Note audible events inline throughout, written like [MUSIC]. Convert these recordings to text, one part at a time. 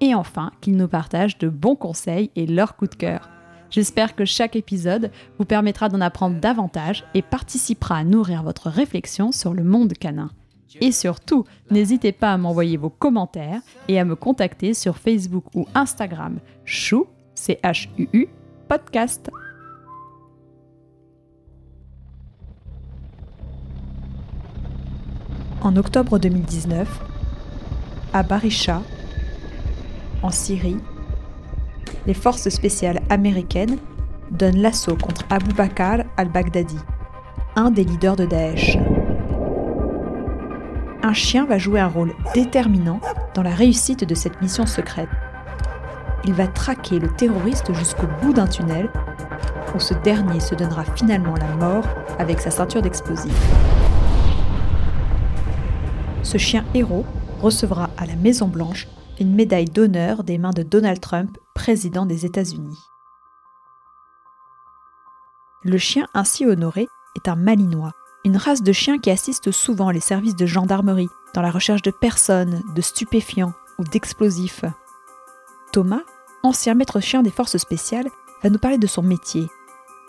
et enfin qu'ils nous partagent de bons conseils et leurs coups de cœur. J'espère que chaque épisode vous permettra d'en apprendre davantage et participera à nourrir votre réflexion sur le monde canin. Et surtout, n'hésitez pas à m'envoyer vos commentaires et à me contacter sur Facebook ou Instagram chou, c h u -U, podcast. En octobre 2019, à Barisha, en Syrie, les forces spéciales américaines donnent l'assaut contre Abu Bakr al-Baghdadi, un des leaders de Daesh. Un chien va jouer un rôle déterminant dans la réussite de cette mission secrète. Il va traquer le terroriste jusqu'au bout d'un tunnel où ce dernier se donnera finalement la mort avec sa ceinture d'explosifs ce chien héros recevra à la Maison-Blanche une médaille d'honneur des mains de Donald Trump, président des États-Unis. Le chien ainsi honoré est un malinois, une race de chiens qui assiste souvent les services de gendarmerie dans la recherche de personnes, de stupéfiants ou d'explosifs. Thomas, ancien maître chien des forces spéciales, va nous parler de son métier.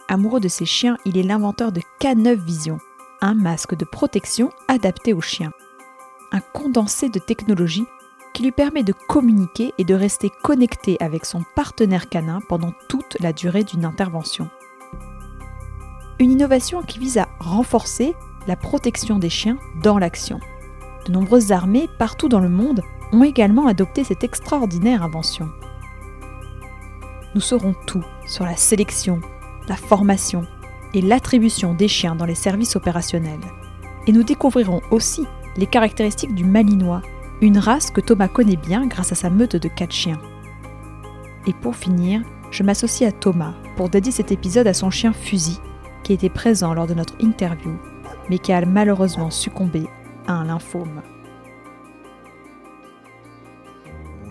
Amoureux de ses chiens, il est l'inventeur de K9 Vision, un masque de protection adapté aux chiens un condensé de technologie qui lui permet de communiquer et de rester connecté avec son partenaire canin pendant toute la durée d'une intervention. Une innovation qui vise à renforcer la protection des chiens dans l'action. De nombreuses armées partout dans le monde ont également adopté cette extraordinaire invention. Nous saurons tout sur la sélection, la formation et l'attribution des chiens dans les services opérationnels. Et nous découvrirons aussi les caractéristiques du Malinois, une race que Thomas connaît bien grâce à sa meute de quatre chiens. Et pour finir, je m'associe à Thomas pour dédier cet épisode à son chien Fusil, qui était présent lors de notre interview, mais qui a malheureusement succombé à un lymphome.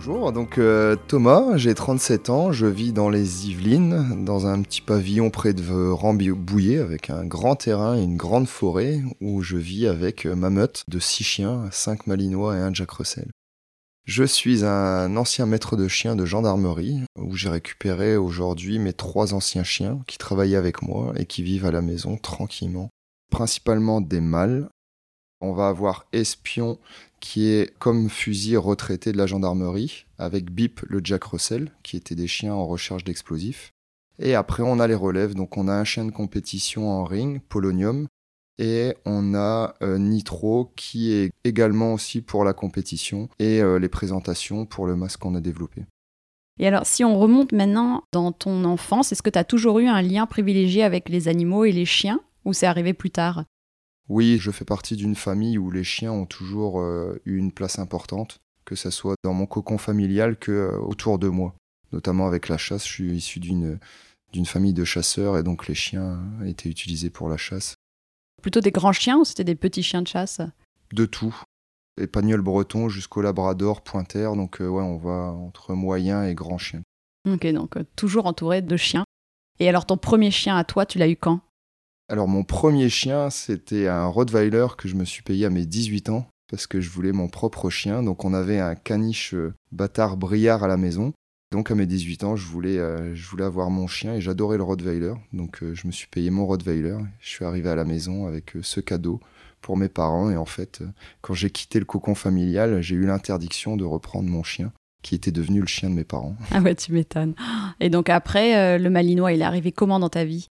Bonjour, donc euh, Thomas, j'ai 37 ans, je vis dans les Yvelines, dans un petit pavillon près de Rambouillet, avec un grand terrain et une grande forêt, où je vis avec euh, ma meute de 6 chiens, 5 malinois et un Jack Russell. Je suis un ancien maître de chiens de gendarmerie, où j'ai récupéré aujourd'hui mes trois anciens chiens qui travaillaient avec moi et qui vivent à la maison tranquillement. Principalement des mâles. On va avoir Espion qui est comme fusil retraité de la gendarmerie, avec Bip le Jack Russell, qui étaient des chiens en recherche d'explosifs. Et après, on a les relèves. Donc, on a un chien de compétition en ring, Polonium, et on a euh, Nitro, qui est également aussi pour la compétition et euh, les présentations pour le masque qu'on a développé. Et alors, si on remonte maintenant dans ton enfance, est-ce que tu as toujours eu un lien privilégié avec les animaux et les chiens, ou c'est arrivé plus tard? Oui, je fais partie d'une famille où les chiens ont toujours euh, eu une place importante, que ce soit dans mon cocon familial que euh, autour de moi. Notamment avec la chasse, je suis issu d'une d'une famille de chasseurs et donc les chiens étaient utilisés pour la chasse. Plutôt des grands chiens ou c'était des petits chiens de chasse? De tout. Épagnol breton jusqu'au labrador, pointer, donc euh, ouais, on va entre moyens et grands chiens. Ok, donc toujours entouré de chiens. Et alors ton premier chien à toi, tu l'as eu quand? Alors mon premier chien, c'était un Rottweiler que je me suis payé à mes 18 ans parce que je voulais mon propre chien. Donc on avait un caniche euh, bâtard briard à la maison. Donc à mes 18 ans, je voulais, euh, je voulais avoir mon chien et j'adorais le Rottweiler. Donc euh, je me suis payé mon Rottweiler. Je suis arrivé à la maison avec ce cadeau pour mes parents. Et en fait, quand j'ai quitté le cocon familial, j'ai eu l'interdiction de reprendre mon chien qui était devenu le chien de mes parents. Ah ouais, tu m'étonnes. Et donc après, le Malinois, il est arrivé comment dans ta vie?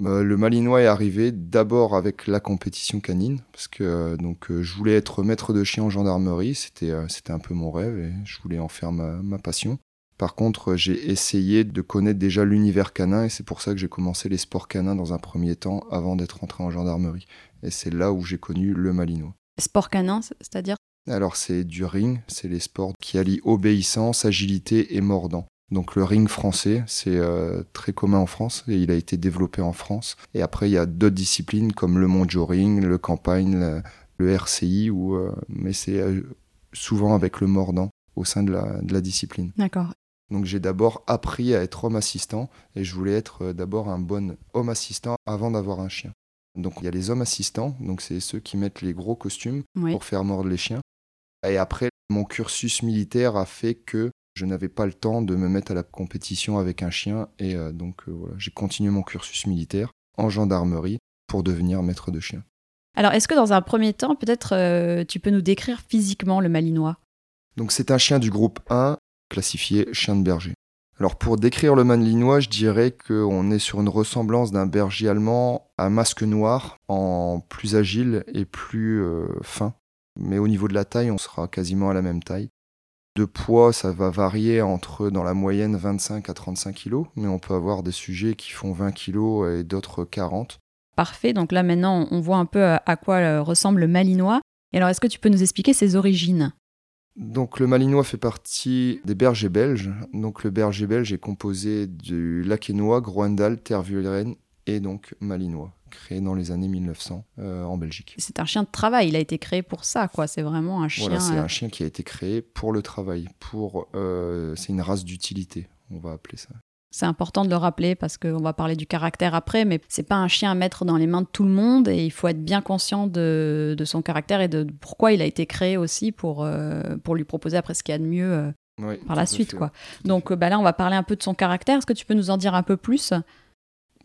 Le Malinois est arrivé d'abord avec la compétition canine, parce que euh, donc, euh, je voulais être maître de chien en gendarmerie, c'était c'était un peu mon rêve et je voulais en faire ma, passion. Par contre, j'ai essayé de connaître déjà l'univers canin et c'est pour ça que j'ai commencé les sports canins dans un premier temps avant d'être entré en gendarmerie. Et c'est là où j'ai connu le Malinois. Sport canin, c'est-à-dire? Alors c'est du ring, c'est les sports qui allient obéissance, agilité et mordant. Donc le ring français, c'est euh, très commun en France et il a été développé en France. Et après, il y a d'autres disciplines comme le monjo ring, le campagne, le, RCI, ou, euh, mais c'est euh, souvent avec le mordant au sein de la, de la discipline. D'accord. Donc j'ai d'abord appris à être homme assistant et je voulais être d'abord un bon homme assistant avant d'avoir un chien. Donc il y a les hommes assistants, donc c'est ceux qui mettent les gros costumes pour faire mordre les chiens. Et après, mon cursus militaire a fait que je n'avais pas le temps de me mettre à la compétition avec un chien et euh, donc euh, voilà, j'ai continué mon cursus militaire en gendarmerie pour devenir maître de chien. Alors est-ce que dans un premier temps, peut-être euh, tu peux nous décrire physiquement le malinois? Donc c'est un chien du groupe 1 classifié chien de berger. Alors pour décrire le malinois, je dirais qu'on est sur une ressemblance d'un berger allemand à masque noir en plus agile et plus fin. Mais au niveau de la taille, on sera quasiment à la même taille. De poids, ça va varier entre dans la moyenne 25 à 35 kg, mais on peut avoir des sujets qui font 20 kg et d'autres 40. Parfait, donc là maintenant on voit un peu à quoi euh, ressemble le malinois. Et alors est-ce que tu peux nous expliquer ses origines? Donc le Malinois fait partie des bergers belges. Donc le berger belge est composé du Laquenois, Groendal, Tervuren et donc Malinois créé dans les années 1900 euh, en Belgique. C'est un chien de travail, il a été créé pour ça, quoi. C'est vraiment un chien. Voilà, c'est euh, un chien qui a été créé pour le travail, pour. Euh, c'est une race d'utilité, on va appeler ça. C'est important de le rappeler parce qu'on va parler du caractère après, mais c'est pas un chien à mettre dans les mains de tout le monde et il faut être bien conscient de, de son caractère et de pourquoi il a été créé aussi pour, pour lui proposer après ce qu'il y a de mieux par la suite. quoi. Donc bah là, on va parler un peu de son caractère. Est-ce que tu peux nous en dire un peu plus?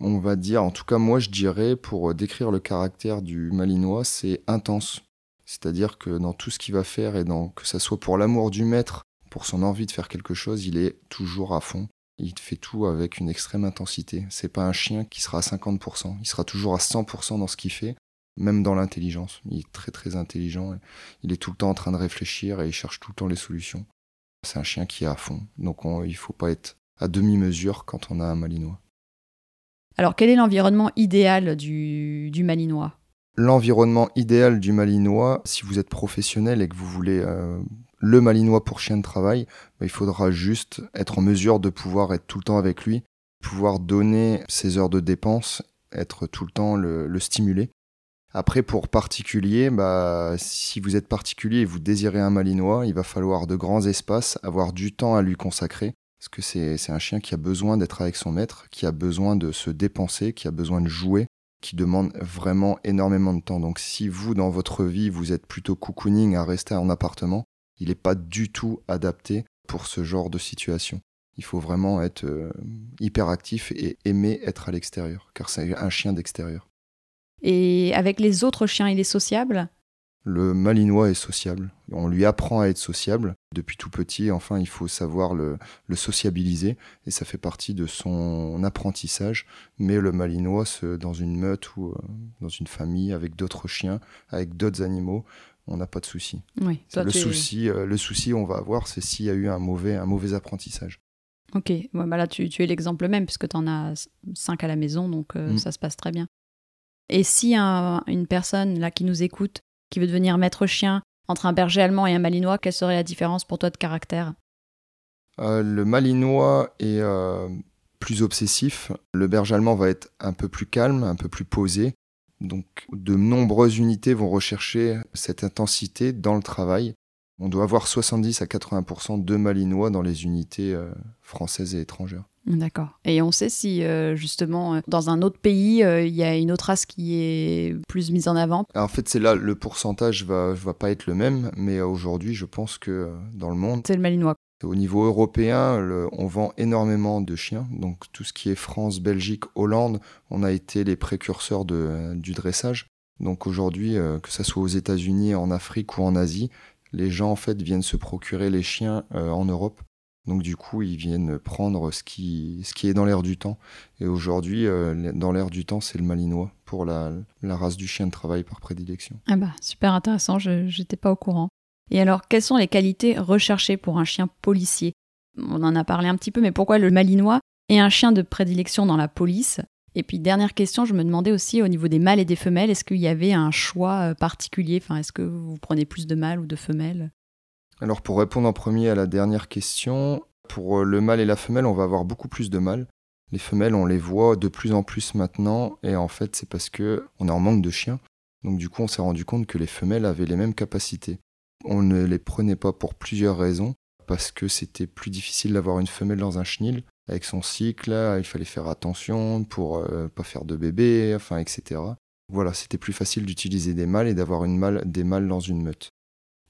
On va dire, en tout cas moi je dirais, pour décrire le caractère du Malinois, c'est intense. C'est-à-dire que dans tout ce qu'il va faire, et dans, que ça soit pour l'amour du maître, pour son envie de faire quelque chose, il est toujours à fond. Il fait tout avec une extrême intensité. C'est pas un chien qui sera à 50%. Il sera toujours à 100% dans ce qu'il fait, même dans l'intelligence. Il est très très intelligent. Il est tout le temps en train de réfléchir et il cherche tout le temps les solutions. C'est un chien qui est à fond. Donc il faut pas être à demi-mesure quand on a un Malinois. Alors, quel est l'environnement idéal du, Malinois? L'environnement idéal du Malinois, si vous êtes professionnel et que vous voulez euh, le Malinois pour chien de travail, bah, il faudra juste être en mesure de pouvoir être tout le temps avec lui, pouvoir donner ses heures de dépense, être tout le temps le, stimuler. Après, pour particulier, bah, si vous êtes particulier et vous désirez un Malinois, il va falloir de grands espaces, avoir du temps à lui consacrer. Parce que c'est un chien qui a besoin d'être avec son maître, qui a besoin de se dépenser, qui a besoin de jouer, qui demande vraiment énormément de temps. Donc si vous, dans votre vie, vous êtes plutôt cocooning à rester en appartement, il n'est pas du tout adapté pour ce genre de situation. Il faut vraiment être euh, hyper actif et aimer être à l'extérieur, car c'est un chien d'extérieur. Et avec les autres chiens, il est sociable? Le malinois est sociable. On lui apprend à être sociable. Depuis tout petit, enfin, il faut savoir le, sociabiliser et ça fait partie de son apprentissage. Mais le malinois, dans une meute ou euh, dans une famille avec d'autres chiens, avec d'autres animaux, on n'a pas de souci. Oui, le, souci le souci, on va avoir, c'est s'il y a eu un mauvais, un mauvais apprentissage. Ok, bah là tu, es l'exemple même puisque tu en as cinq à la maison, donc euh, mm. ça se passe très bien. Et si une personne là qui nous écoute qui veut devenir maître chien, entre un berger allemand et un malinois, quelle serait la différence pour toi de caractère? Euh, Le malinois est euh, plus obsessif. Le berger allemand va être un peu plus calme, un peu plus posé. Donc de nombreuses unités vont rechercher cette intensité dans le travail. On doit avoir 70 à 80% de malinois dans les unités euh, françaises et étrangères. D'accord. Et on sait si euh, justement euh, dans un autre pays euh, il y a une autre race qui est plus mise en avant? en fait, c'est là le pourcentage va va pas être le même, mais aujourd'hui, je pense que dans le monde, c'est le malinois. Au niveau européen, on vend énormément de chiens. Donc tout ce qui est France, Belgique, Hollande, on a été les précurseurs de, du dressage. Donc aujourd'hui, que ce soit aux États-Unis, en Afrique ou en Asie, les gens en fait viennent se procurer les chiens en Europe donc du coup, ils viennent prendre ce qui, est dans l'air du temps. Et aujourd'hui, euh, dans l'air du temps, c'est le malinois pour la, la, race du chien de travail par prédilection. Ah bah, super intéressant, je n'étais pas au courant. Et alors, quelles sont les qualités recherchées pour un chien policier? On en a parlé un petit peu, mais pourquoi le malinois est un chien de prédilection dans la police? Et puis dernière question, je me demandais aussi au niveau des mâles et des femelles, est-ce qu'il y avait un choix euh, particulier? Enfin, est-ce que vous prenez plus de mâles ou de femelles? Alors pour répondre en premier à la dernière question, Pour le mâle et la femelle, on va avoir beaucoup plus de mâles. Les femelles, on les voit de plus en plus maintenant, et en fait, c'est parce que on est en manque de chiens. Donc du coup, on s'est rendu compte que les femelles avaient les mêmes capacités. On ne les prenait pas pour plusieurs raisons, parce que c'était plus difficile d'avoir une femelle dans un chenil avec son cycle, il fallait faire attention pour euh, pas faire de bébé, enfin, etc. Voilà, c'était plus facile d'utiliser des mâles et d'avoir des mâles dans une meute.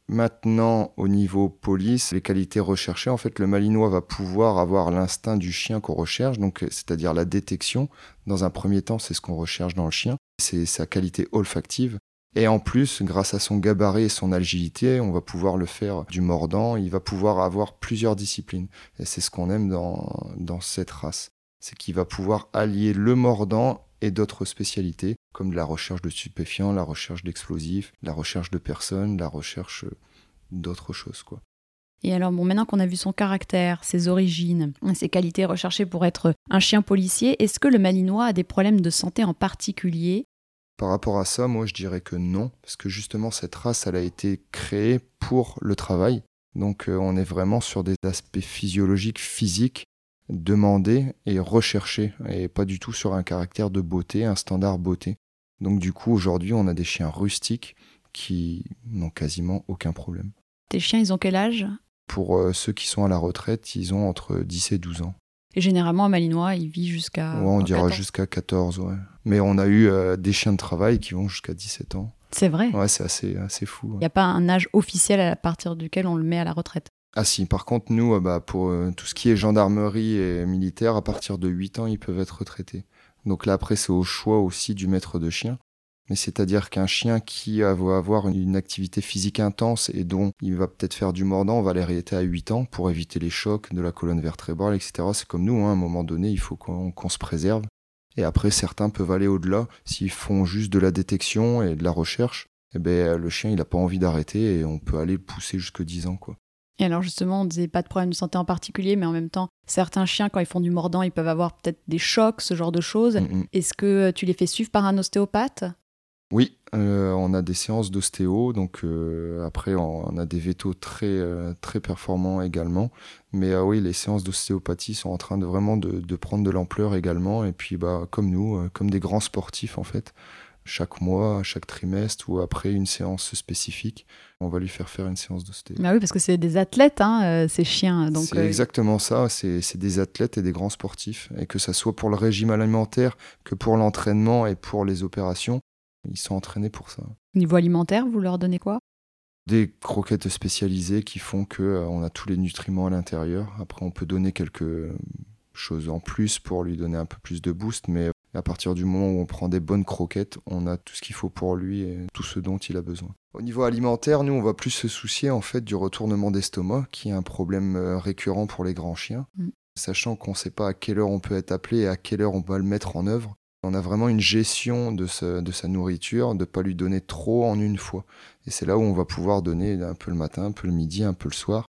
Maintenant, au niveau police, les qualités recherchées, en fait, le malinois va pouvoir avoir l'instinct du chien qu'on recherche, donc c'est-à-dire la détection. Dans un premier temps, c'est ce qu'on recherche dans le chien, c'est sa qualité olfactive. Et en plus, grâce à son gabarit et son agilité, on va pouvoir le faire du mordant. Il va pouvoir avoir plusieurs disciplines. Et c'est ce qu'on aime dans, dans cette race. C'est qu'il va pouvoir allier le mordant et d'autres spécialités, comme la recherche de stupéfiants, la recherche d'explosifs, la recherche de personnes, la recherche d'autres choses. quoi. Et alors, bon, maintenant qu'on a vu son caractère, ses origines, ses qualités recherchées pour être un chien policier, est-ce que le Malinois a des problèmes de santé en particulier? Par rapport à ça, moi je dirais que non, parce que justement cette race, elle a été créée pour le travail. Donc euh, on est vraiment sur des aspects physiologiques, physiques, demander et rechercher, et pas du tout sur un caractère de beauté, un standard beauté. Donc du coup, aujourd'hui, on a des chiens rustiques qui n'ont quasiment aucun problème. Tes chiens, ils ont quel âge? Pour euh, ceux qui sont à la retraite, ils ont entre 10 et 12 ans. Et généralement, un malinois, il vit jusqu'à. Ouais, on dira jusqu'à 14, ouais. Mais on a eu euh, des chiens de travail qui vont jusqu'à 17 ans. C'est vrai Ouais, c'est assez, assez fou. Il n'y a pas un âge officiel à partir duquel on le met à la retraite? Ah si, par contre, nous, euh, bah, pour euh, tout ce qui est gendarmerie et militaire, à partir de 8 ans, ils peuvent être retraités. Donc là, après, c'est au choix aussi du maître de chien. Mais c'est-à-dire qu'un chien qui va avoir une activité physique intense et dont il va peut-être faire du mordant, on va l'arrêter à 8 ans pour éviter les chocs de la colonne vertébrale, etc. C'est comme nous, hein, à un moment donné, il faut qu'on se préserve. Et après, certains peuvent aller au-delà. S'ils font juste de la détection et de la recherche, eh ben, le chien, il n'a pas envie d'arrêter et on peut aller le pousser jusque 10 ans. quoi. Et alors justement, on disait pas de problème de santé en particulier, mais en même temps, certains chiens, quand ils font du mordant, ils peuvent avoir peut-être des chocs, ce genre de choses. Mm. Est-ce que tu les fais suivre par un ostéopathe? Oui, euh, on a des séances d'ostéo, donc euh, après on a des vétos très, euh, très performants également. Mais oui, les séances d'ostéopathie sont en train de vraiment de, de prendre de l'ampleur également. Et puis bah, comme nous, comme des grands sportifs en fait, chaque mois, chaque trimestre ou après une séance spécifique, on va lui faire faire une séance d'ostéo. Bah oui, parce que c'est des athlètes, hein, ces chiens. C'est euh, exactement ça, c'est des athlètes et des grands sportifs. Et que ça soit pour le régime alimentaire, que pour l'entraînement et pour les opérations, ils sont entraînés pour ça. Niveau alimentaire, vous leur donnez quoi? Des croquettes spécialisées qui font que euh, on a tous les nutriments à l'intérieur. Après, on peut donner quelque chose en plus pour lui donner un peu plus de boost, mais à partir du moment où on prend des bonnes croquettes, on a tout ce qu'il faut pour lui et tout ce dont il a besoin. Au niveau alimentaire, nous, on va plus se soucier en fait du retournement d'estomac, qui est un problème euh, récurrent pour les grands chiens. Mm. Sachant qu'on ne sait pas à quelle heure on peut être appelé et à quelle heure on va le mettre en œuvre. On a vraiment une gestion de, sa nourriture, de ne pas lui donner trop en une fois. Et c'est là où on va pouvoir donner un peu le matin, un peu le midi, un peu le soir.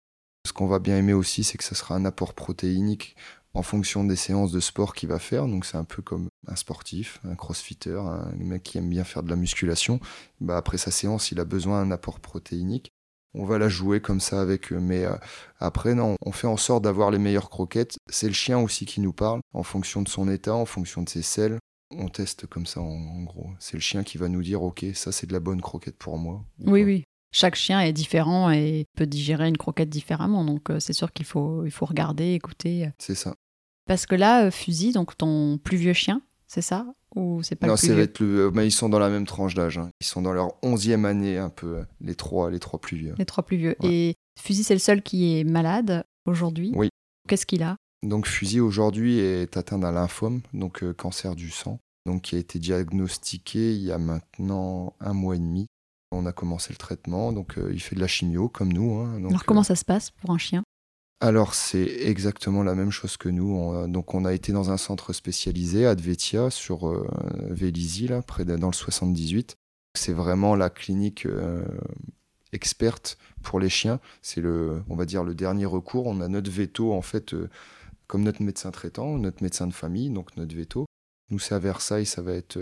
Ce qu'on va bien aimer aussi, c'est que ça sera un apport protéinique en fonction des séances de sport qu'il va faire. Donc c'est un peu comme un sportif, un crossfitter, un mec qui aime bien faire de la musculation. Bah, après sa séance, il a besoin d'un apport protéinique. On va la jouer comme ça avec eux. Mais euh, après, non, on fait en sorte d'avoir les meilleures croquettes. C'est le chien aussi qui nous parle, en fonction de son état, en fonction de ses selles. On teste comme ça, en, gros. C'est le chien qui va nous dire, OK, ça c'est de la bonne croquette pour moi. Oui, oui. Chaque chien est différent et peut digérer une croquette différemment. Donc euh, c'est sûr qu'il faut, il faut regarder, écouter. C'est ça. Parce que là, euh, Fusil, donc ton plus vieux chien, c'est ça? Ou c'est pas non, le plus vieux? le... mais ils sont dans la même tranche d'âge. Hein. Ils sont dans leur onzième année, un peu, les trois, les trois plus vieux. Les trois plus vieux. Et Fusil, c'est le seul qui est malade aujourd'hui Oui. Qu'est-ce qu'il a? Donc Fusil, aujourd'hui, est atteint d'un lymphome, donc euh, cancer du sang, donc qui a été diagnostiqué il y a maintenant un mois et demi. On a commencé le traitement, donc euh, il fait de la chimio comme nous. Hein. Alors comment ça se passe pour un chien? Alors c'est exactement la même chose que nous. On, donc on a été dans un centre spécialisé à Dvetia sur euh, Vélizy, là, près dans le 78. C'est vraiment la clinique euh, experte pour les chiens. C'est le, on va dire le dernier recours. On a notre veto en fait euh, comme notre médecin traitant, notre médecin de famille, donc notre veto. Nous c'est à Versailles, ça va être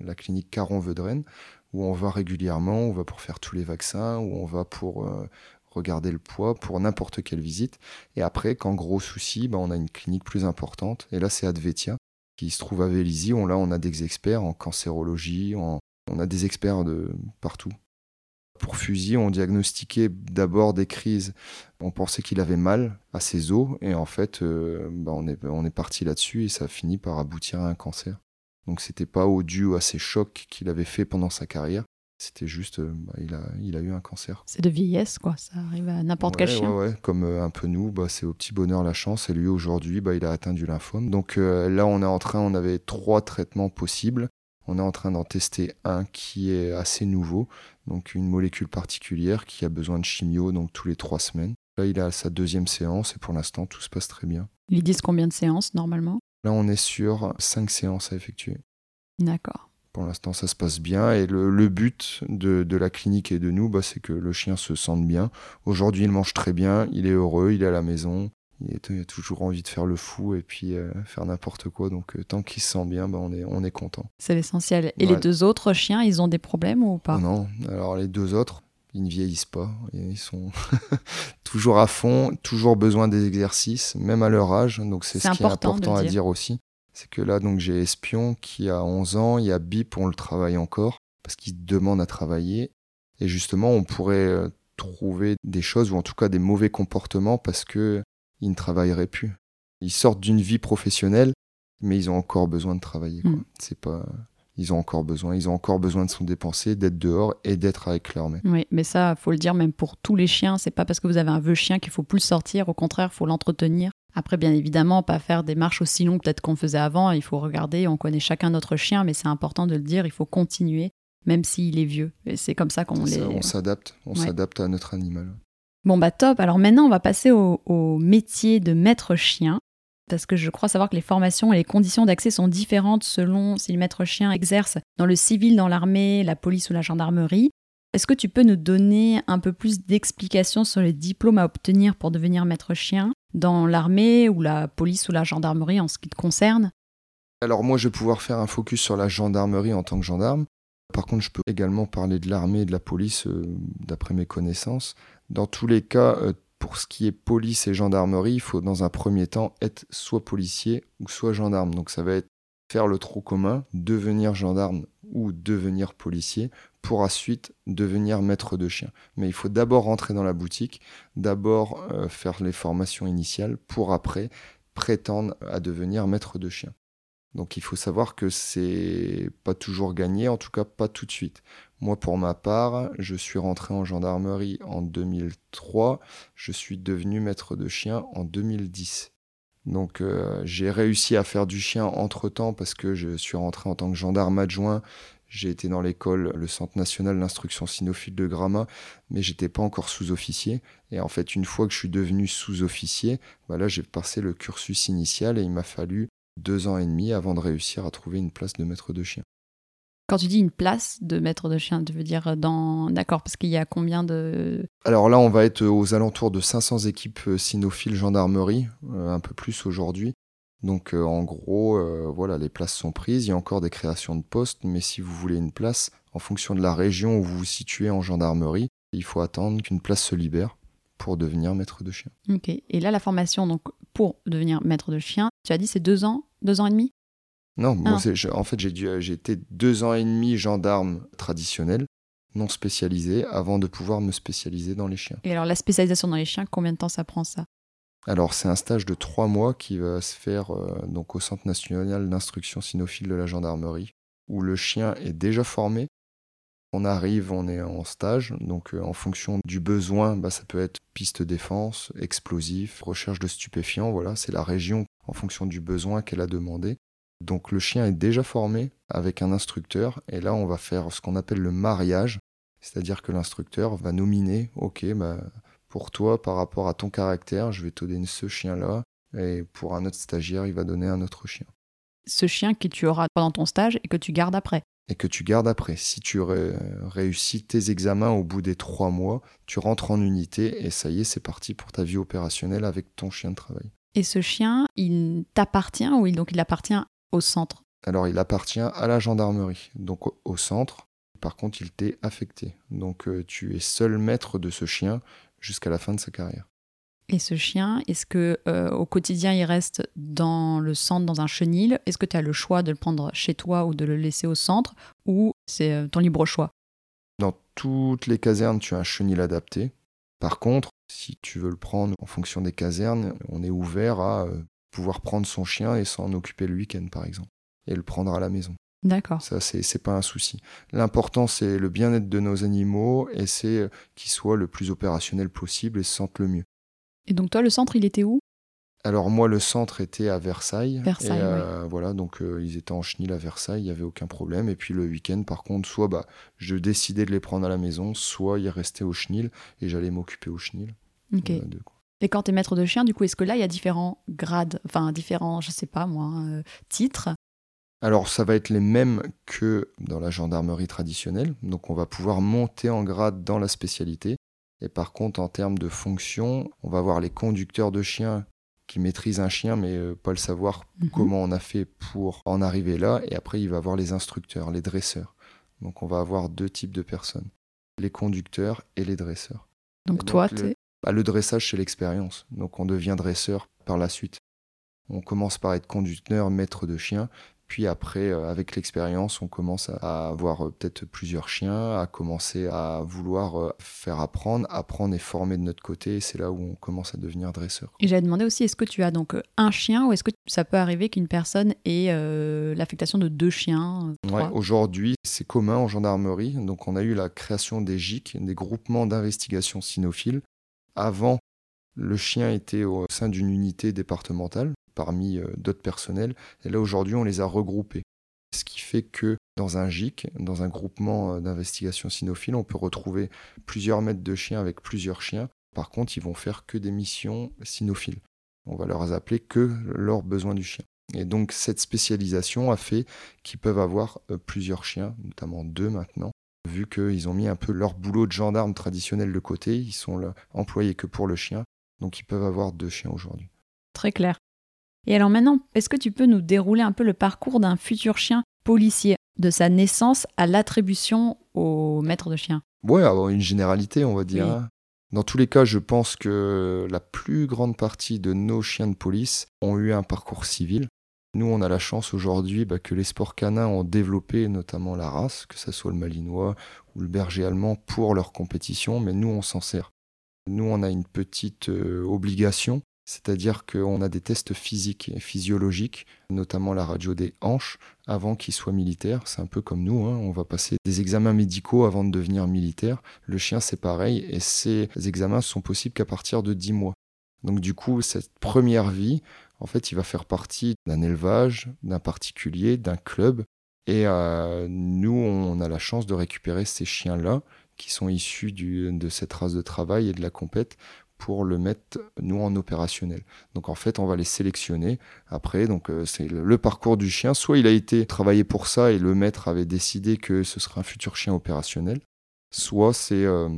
la clinique Caron-Vedren où on va régulièrement, on va pour faire tous les vaccins, où on va pour regarder le poids pour n'importe quelle visite. Et après, quand gros souci, bah, on a une clinique plus importante. Et là, c'est Advetia, qui se trouve à Vélizy. On, là, on a des experts en cancérologie, on a des experts de partout. Pour Fusil, on diagnostiquait d'abord des crises. On pensait qu'il avait mal à ses os. Et en fait, euh, bah, on, est, on est parti là-dessus et ça a fini par aboutir à un cancer. Donc, c'était pas au dû à ces chocs qu'il avait fait pendant sa carrière. C'était juste, euh, bah, il, a, il a eu un cancer. C'est de vieillesse, quoi. Ça arrive à n'importe quel chien. Ouais, ouais. Comme euh, un peu nous, bah, c'est au petit bonheur la chance. Et lui, aujourd'hui, bah, il a atteint du lymphome. Donc euh, là, on est en train, on avait trois traitements possibles. On est en train d'en tester un qui est assez nouveau, donc une molécule particulière qui a besoin de chimio donc tous les trois semaines. Là, il a sa deuxième séance et pour l'instant, tout se passe très bien. Ils disent combien de séances normalement? Là, on est sur cinq séances à effectuer. D'accord. Pour l'instant, ça se passe bien. Et le, but de, la clinique et de nous, bah, c'est que le chien se sente bien. Aujourd'hui, il mange très bien, il est heureux, il est à la maison. Il, a toujours envie de faire le fou et puis euh, faire n'importe quoi. Donc, euh, tant qu'il se sent bien, bah, on, est, on est content. C'est l'essentiel. Et les deux autres chiens, ils ont des problèmes ou pas? Non. Alors, les deux autres, ils ne vieillissent pas. Ils sont [LAUGHS] toujours à fond, toujours besoin des exercices, même à leur âge. Donc, c'est ce qui est important à dire aussi. C'est que là, donc, j'ai Espion qui a 11 ans, il y a Bip, on le travaille encore, parce qu'il demande à travailler. Et justement, on pourrait euh, trouver des choses, ou en tout cas des mauvais comportements, parce qu'ils ne travailleraient plus. Ils sortent d'une vie professionnelle, mais ils ont encore besoin de travailler. Hmm. C'est pas ils ont encore besoin. Ils ont encore besoin de se dépenser, d'être dehors et d'être avec leur mère. Oui, mais ça, faut le dire même pour tous les chiens. C'est pas parce que vous avez un vieux chien qu'il faut plus sortir. Au contraire, il faut l'entretenir. Après, bien évidemment, pas faire des marches aussi longues peut-être qu'on faisait avant. Il faut regarder, on connaît chacun notre chien, mais c'est important de le dire, il faut continuer, même s'il est vieux. Et c'est comme ça qu'on les... On s'adapte, on s'adapte à notre animal. Bon, bah top. Alors maintenant, on va passer au, métier de maître chien parce que je crois savoir que les formations et les conditions d'accès sont différentes selon si le maître chien exerce dans le civil, dans l'armée, la police ou la gendarmerie. Est-ce que tu peux nous donner un peu plus d'explications sur les diplômes à obtenir pour devenir maître chien dans l'armée ou la police ou la gendarmerie en ce qui te concerne? Alors moi, je vais pouvoir faire un focus sur la gendarmerie en tant que gendarme. Par contre, je peux également parler de l'armée et de la police euh, d'après mes connaissances. Dans tous les cas, euh, pour ce qui est police et gendarmerie, il faut dans un premier temps être soit policier ou soit gendarme. Donc ça va être faire le trou commun, devenir gendarme ou devenir policier pour ensuite devenir maître de chien. Mais il faut d'abord rentrer dans la boutique, d'abord euh, faire les formations initiales pour après prétendre à devenir maître de chien. Donc il faut savoir que c'est pas toujours gagné, en tout cas pas tout de suite. Moi pour ma part, je suis rentré en gendarmerie en 2003, je suis devenu maître de chien en 2010. Donc euh, j'ai réussi à faire du chien entre-temps parce que je suis rentré en tant que gendarme adjoint. J'ai été dans l'école, le Centre national d'instruction cynophile de Gramma, mais j'étais pas encore sous-officier. Et en fait, une fois que je suis devenu sous-officier, voilà, j'ai passé le cursus initial et il m'a fallu deux ans et demi avant de réussir à trouver une place de maître de chien. Quand tu dis une place de maître de chien, tu veux dire dans. D'accord, parce qu'il y a combien de. Alors là, on va être aux alentours de 500 équipes euh, cynophiles gendarmerie, euh, un peu plus aujourd'hui. Donc euh, en gros, voilà, les places sont prises. Il y a encore des créations de postes, mais si vous voulez une place, en fonction de la région où vous vous situez en gendarmerie, il faut attendre qu'une place se libère pour devenir maître de chien. Ok. Et là, la formation, donc pour devenir maître de chien, tu as dit c'est deux ans, deux ans et demi? Non, moi, ah. en fait, j'ai été deux ans et demi gendarme traditionnel, non spécialisé, avant de pouvoir me spécialiser dans les chiens. Et alors, la spécialisation dans les chiens, combien de temps ça prend ça? Alors c'est un stage de trois mois qui va se faire euh, donc au Centre national d'instruction cynophile de la gendarmerie, où le chien est déjà formé. On arrive, on est en stage, donc euh, en fonction du besoin, bah, ça peut être piste défense, explosif, recherche de stupéfiants, voilà, c'est la région en fonction du besoin qu'elle a demandé. Donc le chien est déjà formé avec un instructeur et là on va faire ce qu'on appelle le mariage, c'est-à-dire que l'instructeur va nominer, ok, bah, pour toi par rapport à ton caractère, je vais te donner ce chien-là et pour un autre stagiaire, il va donner un autre chien. Ce chien que tu auras pendant ton stage et que tu gardes après. Et que tu gardes après. Si tu réussis tes examens au bout des trois mois, tu rentres en unité et ça y est, c'est parti pour ta vie opérationnelle avec ton chien de travail. Et ce chien, il t'appartient ou il, donc il appartient au centre? Alors, il appartient à la gendarmerie, donc au centre. Par contre, il t'est affecté. Donc, euh, tu es seul maître de ce chien jusqu'à la fin de sa carrière. Et ce chien, est-ce que euh, au quotidien il reste dans le centre, dans un chenil? Est-ce que tu as le choix de le prendre chez toi ou de le laisser au centre? Ou c'est euh, ton libre choix? Dans toutes les casernes, tu as un chenil adapté. Par contre, si tu veux le prendre en fonction des casernes, on est ouvert à euh, pouvoir prendre son chien et s'en occuper le week-end, par exemple, et le prendre à la maison. D'accord. Ça, c'est, c'est pas un souci. L'important, c'est le bien-être de nos animaux et c'est qu'ils soient le plus opérationnels possible et se sentent le mieux. Et donc toi, le centre, il était où? Alors moi, le centre était à Versailles. Versailles, et, euh, Voilà, donc euh, ils étaient en chenil à Versailles, il n'y avait aucun problème. Et puis le week-end, par contre, soit bah, je décidais de les prendre à la maison, soit ils restaient au chenil et j'allais m'occuper au chenil. Ok. Euh, de- Et quand tu es maître de chien, du coup, est-ce que là, il y a différents grades, enfin différents, je sais pas moi, euh, titres? Alors, ça va être les mêmes que dans la gendarmerie traditionnelle. Donc, on va pouvoir monter en grade dans la spécialité. Et par contre, en termes de fonction, on va avoir les conducteurs de chiens qui maîtrisent un chien, mais euh, pas le savoir Mhm. comment on a fait pour en arriver là. Et après, il va avoir les instructeurs, les dresseurs. Donc, on va avoir deux types de personnes les conducteurs et les dresseurs. Donc Et toi, le- t'es- bah, le dressage, c'est l'expérience. Donc on devient dresseur par la suite. On commence par être conducteur, maître de chien. Puis après, euh, avec l'expérience, on commence à- avoir euh, peut-être plusieurs chiens, à commencer à vouloir euh, faire apprendre, apprendre et former de notre côté. Et c'est là où on commence à devenir dresseur. Et j'avais demandé aussi, est-ce que tu as donc un chien ou est-ce que ça peut arriver qu'une personne ait euh, l'affectation de deux chiens Ouais, Aujourd'hui, c'est commun en gendarmerie. Donc, on a eu la création des GIC, des groupements d'investigation cynophiles. Avant, le chien était au sein d'une unité départementale parmi euh, d'autres personnels. Et là, aujourd'hui, on les a regroupés. Ce qui fait que dans un GIC, dans un groupement euh, d'investigation cynophile, on peut retrouver plusieurs maîtres de chiens avec plusieurs chiens. Par contre, ils vont faire que des missions cynophiles. On va leur appeler que leurs besoins du chien. Et donc cette spécialisation a fait qu'ils peuvent avoir euh, plusieurs chiens, notamment deux maintenant, vu qu'ils ont mis un peu leur boulot de gendarme traditionnel de côté, ils sont employés que pour le chien, donc ils peuvent avoir deux chiens aujourd'hui. Très clair. Et alors maintenant, est-ce que tu peux nous dérouler un peu le parcours d'un futur chien policier, de sa naissance à l'attribution au maître de chien? Ouais, une généralité, on va dire. Oui. hein. Dans tous les cas, je pense que la plus grande partie de nos chiens de police ont eu un parcours civil. Nous, on a la chance aujourd'hui bah, que les sports canins ont développé notamment la race, que ce soit le malinois ou le berger allemand, pour leur compétition, mais nous, on s'en sert. Nous, on a une petite euh, obligation, c'est-à-dire qu'on a des tests physiques et physiologiques, notamment la radio des hanches, avant qu'ils soient militaires. C'est un peu comme nous, hein, on va passer des examens médicaux avant de devenir militaire. Le chien, c'est pareil, et ces examens sont possibles qu'à partir de 10 mois. Donc du coup, cette première vie, en fait, il va faire partie d'un élevage, d'un particulier, d'un club. Et euh, nous, on a la chance de récupérer ces chiens-là, qui sont issus de cette race de travail et de la compète, pour le mettre, nous, en opérationnel. Donc en fait, on va les sélectionner. Après, donc euh, c'est le, parcours du chien. Soit il a été travaillé pour ça et le maître avait décidé que ce serait un futur chien opérationnel. Soit c'est euh,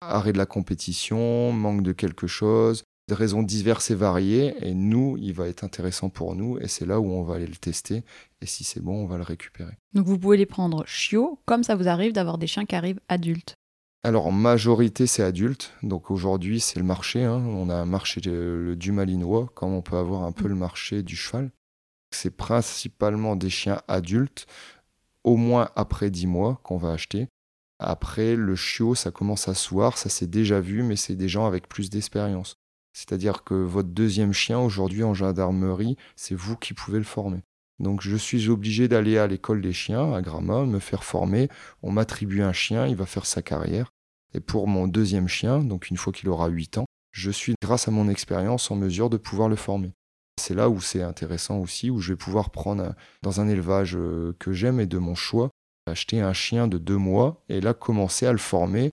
arrêt de la compétition, manque de quelque chose, des raisons diverses et variées. Et nous, il va être intéressant pour nous. Et c'est là où on va aller le tester. Et si c'est bon, on va le récupérer. Donc vous pouvez les prendre chiots, comme ça vous arrive d'avoir des chiens qui arrivent adultes. Alors, en majorité, c'est adulte. Donc aujourd'hui, c'est le marché. hein. On a un marché du malinois, comme on peut avoir un peu le marché du cheval. C'est principalement des chiens adultes, au moins après 10 mois qu'on va acheter. Après, le chiot, ça commence à se voir, ça s'est déjà vu, mais c'est des gens avec plus d'expérience. C'est-à-dire que votre deuxième chien, aujourd'hui en gendarmerie, c'est vous qui pouvez le former. Donc je suis obligé d'aller à l'école des chiens, à Gramma, me faire former. On m'attribue un chien, il va faire sa carrière. Et pour mon deuxième chien, donc une fois qu'il aura 8 ans, je suis, grâce à mon expérience, en mesure de pouvoir le former. C'est là où c'est intéressant aussi, où je vais pouvoir prendre, un- dans un élevage euh, que j'aime et de mon choix, acheter un chien de deux mois et là commencer à le former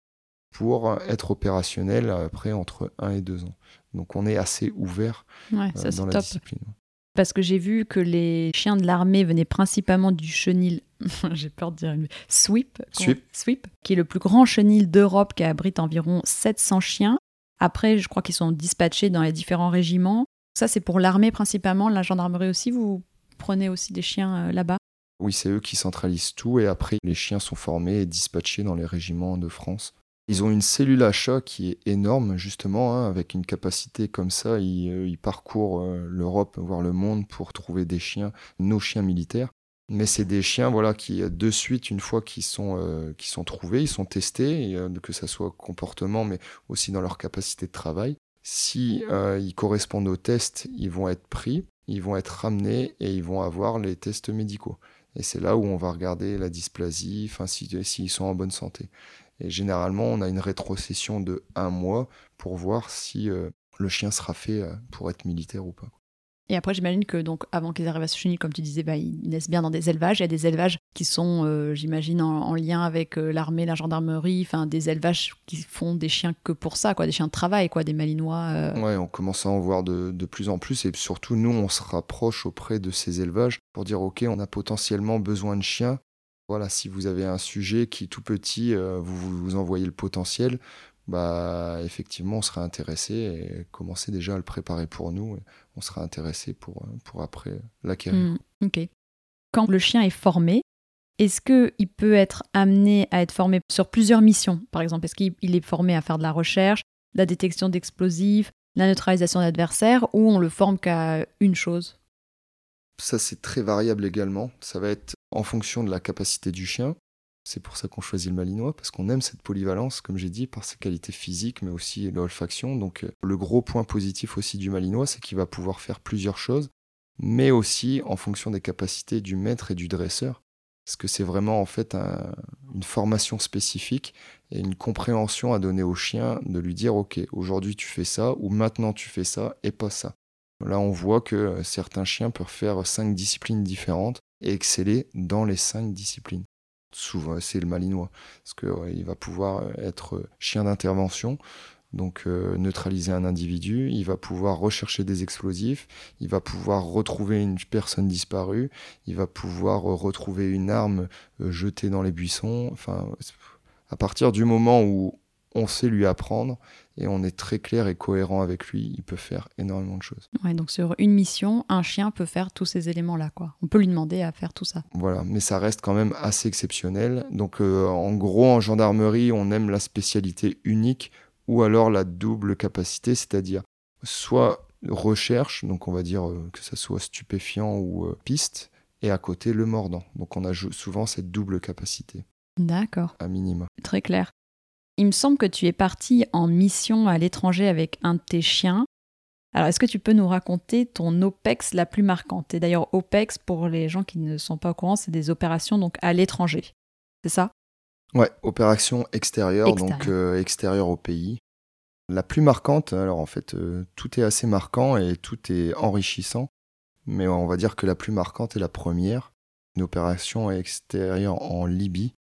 pour euh, être opérationnel après entre 1 et 2 ans. Donc on est assez ouvert Ouais, euh, ça dans la top. discipline. Parce que j'ai vu que les chiens de l'armée venaient principalement du chenil, [LAUGHS] j'ai peur de dire une- Sweep, Sweep. Sweep, qui est le plus grand chenil d'Europe qui abrite environ 700 chiens. Après, je crois qu'ils sont dispatchés dans les différents régiments. Ça, c'est pour l'armée principalement, la gendarmerie aussi. Vous prenez aussi des chiens euh, là-bas? Oui, c'est eux qui centralisent tout et après les chiens sont formés et dispatchés dans les régiments de France. Ils ont une cellule achat qui est énorme, justement, hein, avec une capacité comme ça. Ils, euh, parcourent euh, l'Europe, voire le monde, pour trouver des chiens, nos chiens militaires. Mais c'est des chiens voilà, qui, de suite, une fois qu'ils sont, euh, sont trouvés, ils sont testés, que ce soit comportement, mais aussi dans leur capacité de travail. Si ils correspondent aux tests, ils vont être pris, ils vont être ramenés et ils vont avoir les tests médicaux. Et c'est là où on va regarder la dysplasie, s'ils si, sont en bonne santé. Et généralement, on a une rétrocession de un mois pour voir si euh, le chien sera fait euh, pour être militaire ou pas. Et après, j'imagine que donc avant qu'ils arrivent à se chenille, comme tu disais, bah, ils naissent bien dans des élevages. Il y a des élevages qui sont, euh, j'imagine, en, lien avec l'armée, la gendarmerie, enfin des élevages qui font des chiens que pour ça, quoi, des chiens de travail, quoi, des malinois. Ouais, on commence à en voir de, de, plus en plus. Et surtout, nous, on se rapproche auprès de ces élevages pour dire, OK, on a potentiellement besoin de chiens voilà, si vous avez un sujet qui tout petit, euh, vous, vous envoyez le potentiel, bah effectivement on serait intéressé et commencer déjà à le préparer pour nous. on sera intéressé pour, euh, pour après l'acquérir. Mmh, ok. Quand le chien est formé, est-ce qu'il peut être amené à être formé sur plusieurs missions? Par exemple, est-ce qu'il est formé à faire de la recherche, la détection d'explosifs, la neutralisation d'adversaires, ou on le forme qu'à une chose? Ça, c'est très variable également. Ça va être en fonction de la capacité du chien. C'est pour ça qu'on choisit le malinois, parce qu'on aime cette polyvalence, comme j'ai dit, par ses qualités physiques, mais aussi l'olfaction. Donc, euh, le gros point positif aussi du malinois, c'est qu'il va pouvoir faire plusieurs choses, mais aussi en fonction des capacités du maître et du dresseur. Parce que c'est vraiment en fait une formation spécifique et une compréhension à donner au chien de lui dire ok aujourd'hui tu fais ça ou maintenant tu fais ça et pas ça. Là, on voit que euh, certains chiens peuvent faire cinq disciplines différentes et exceller dans les cinq disciplines. Souvent, c'est le malinois, parce qu'il va pouvoir euh, être chien d'intervention, donc euh, neutraliser un individu, il va pouvoir rechercher des explosifs, il va pouvoir retrouver une personne disparue, il va pouvoir retrouver une arme jetée dans les buissons. Enfin, à partir du moment où on sait lui apprendre et on est très clair et cohérent avec lui, il peut faire énormément de choses. Ouais, donc sur une mission, un chien peut faire tous ces éléments-là, quoi. On peut lui demander à faire tout ça. Voilà, mais ça reste quand même assez exceptionnel. Donc euh, en gros, en gendarmerie, on aime la spécialité unique ou alors la double capacité, c'est-à-dire soit recherche, donc on va dire euh, que ça soit stupéfiant ou euh, piste, et à côté le mordant. Donc on a souvent cette double capacité. D'accord. À minima. Très clair. Il me semble que tu es parti en mission à l'étranger avec un de tes chiens. Alors, est-ce que tu peux nous raconter ton OPEX la plus marquante? Et d'ailleurs, OPEX, pour les gens qui ne sont pas au courant, c'est des opérations donc à l'étranger. C'est ça? Ouais, opération extérieure, donc euh, extérieure au pays. La plus marquante, alors en fait, euh, tout est assez marquant et tout est enrichissant, mais on va dire que la plus marquante est la première, une opération extérieure en Libye,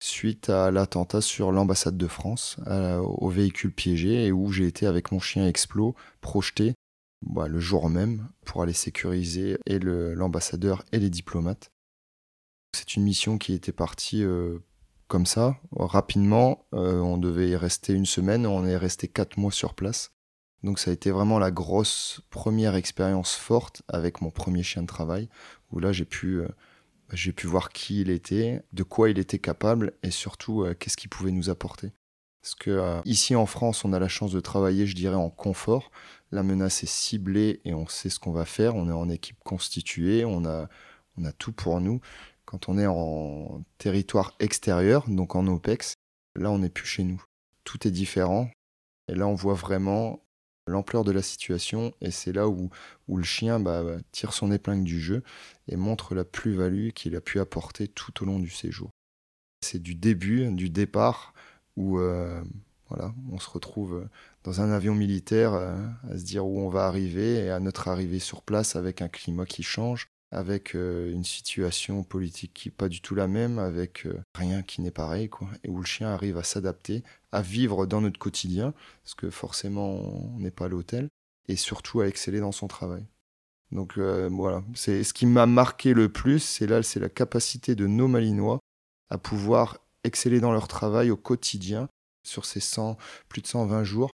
suite à l'attentat sur l'ambassade de France, au véhicule piégé, et où j'ai été avec mon chien Explo projeté bah, le jour même pour aller sécuriser et l'ambassadeur et les diplomates. C'est une mission qui était partie euh, comme ça, rapidement. Euh, on devait y rester une semaine, on est resté quatre mois sur place. Donc ça a été vraiment la grosse première expérience forte avec mon premier chien de travail, où là j'ai pu euh, j'ai pu voir qui il était, de quoi il était capable et surtout euh, qu'est-ce qu'il pouvait nous apporter. Parce que euh, ici en France, on a la chance de travailler, je dirais, en confort. La menace est ciblée et on sait ce qu'on va faire. On est en équipe constituée, on a, on a tout pour nous. Quand on est en territoire extérieur, donc en OPEX, là on n'est plus chez nous. Tout est différent. Et là on voit vraiment l'ampleur de la situation et c'est là où, où le chien bah, bah, tire son épingle du jeu et montre la plus-value qu'il a pu apporter tout au long du séjour. C'est du début, du départ, où euh, voilà, on se retrouve dans un avion militaire euh, à se dire où on va arriver et à notre arrivée sur place avec un climat qui change, avec euh, une situation politique qui n'est pas du tout la même, avec rien qui n'est pareil, quoi, et où le chien arrive à s'adapter, à vivre dans notre quotidien, parce que forcément on n'est pas à l'hôtel, et surtout à exceller dans son travail. Donc euh, voilà, c'est ce qui m'a marqué le plus, c'est là, c'est la capacité de nos Malinois à pouvoir exceller dans leur travail au quotidien sur ces 100, plus de 120 jours.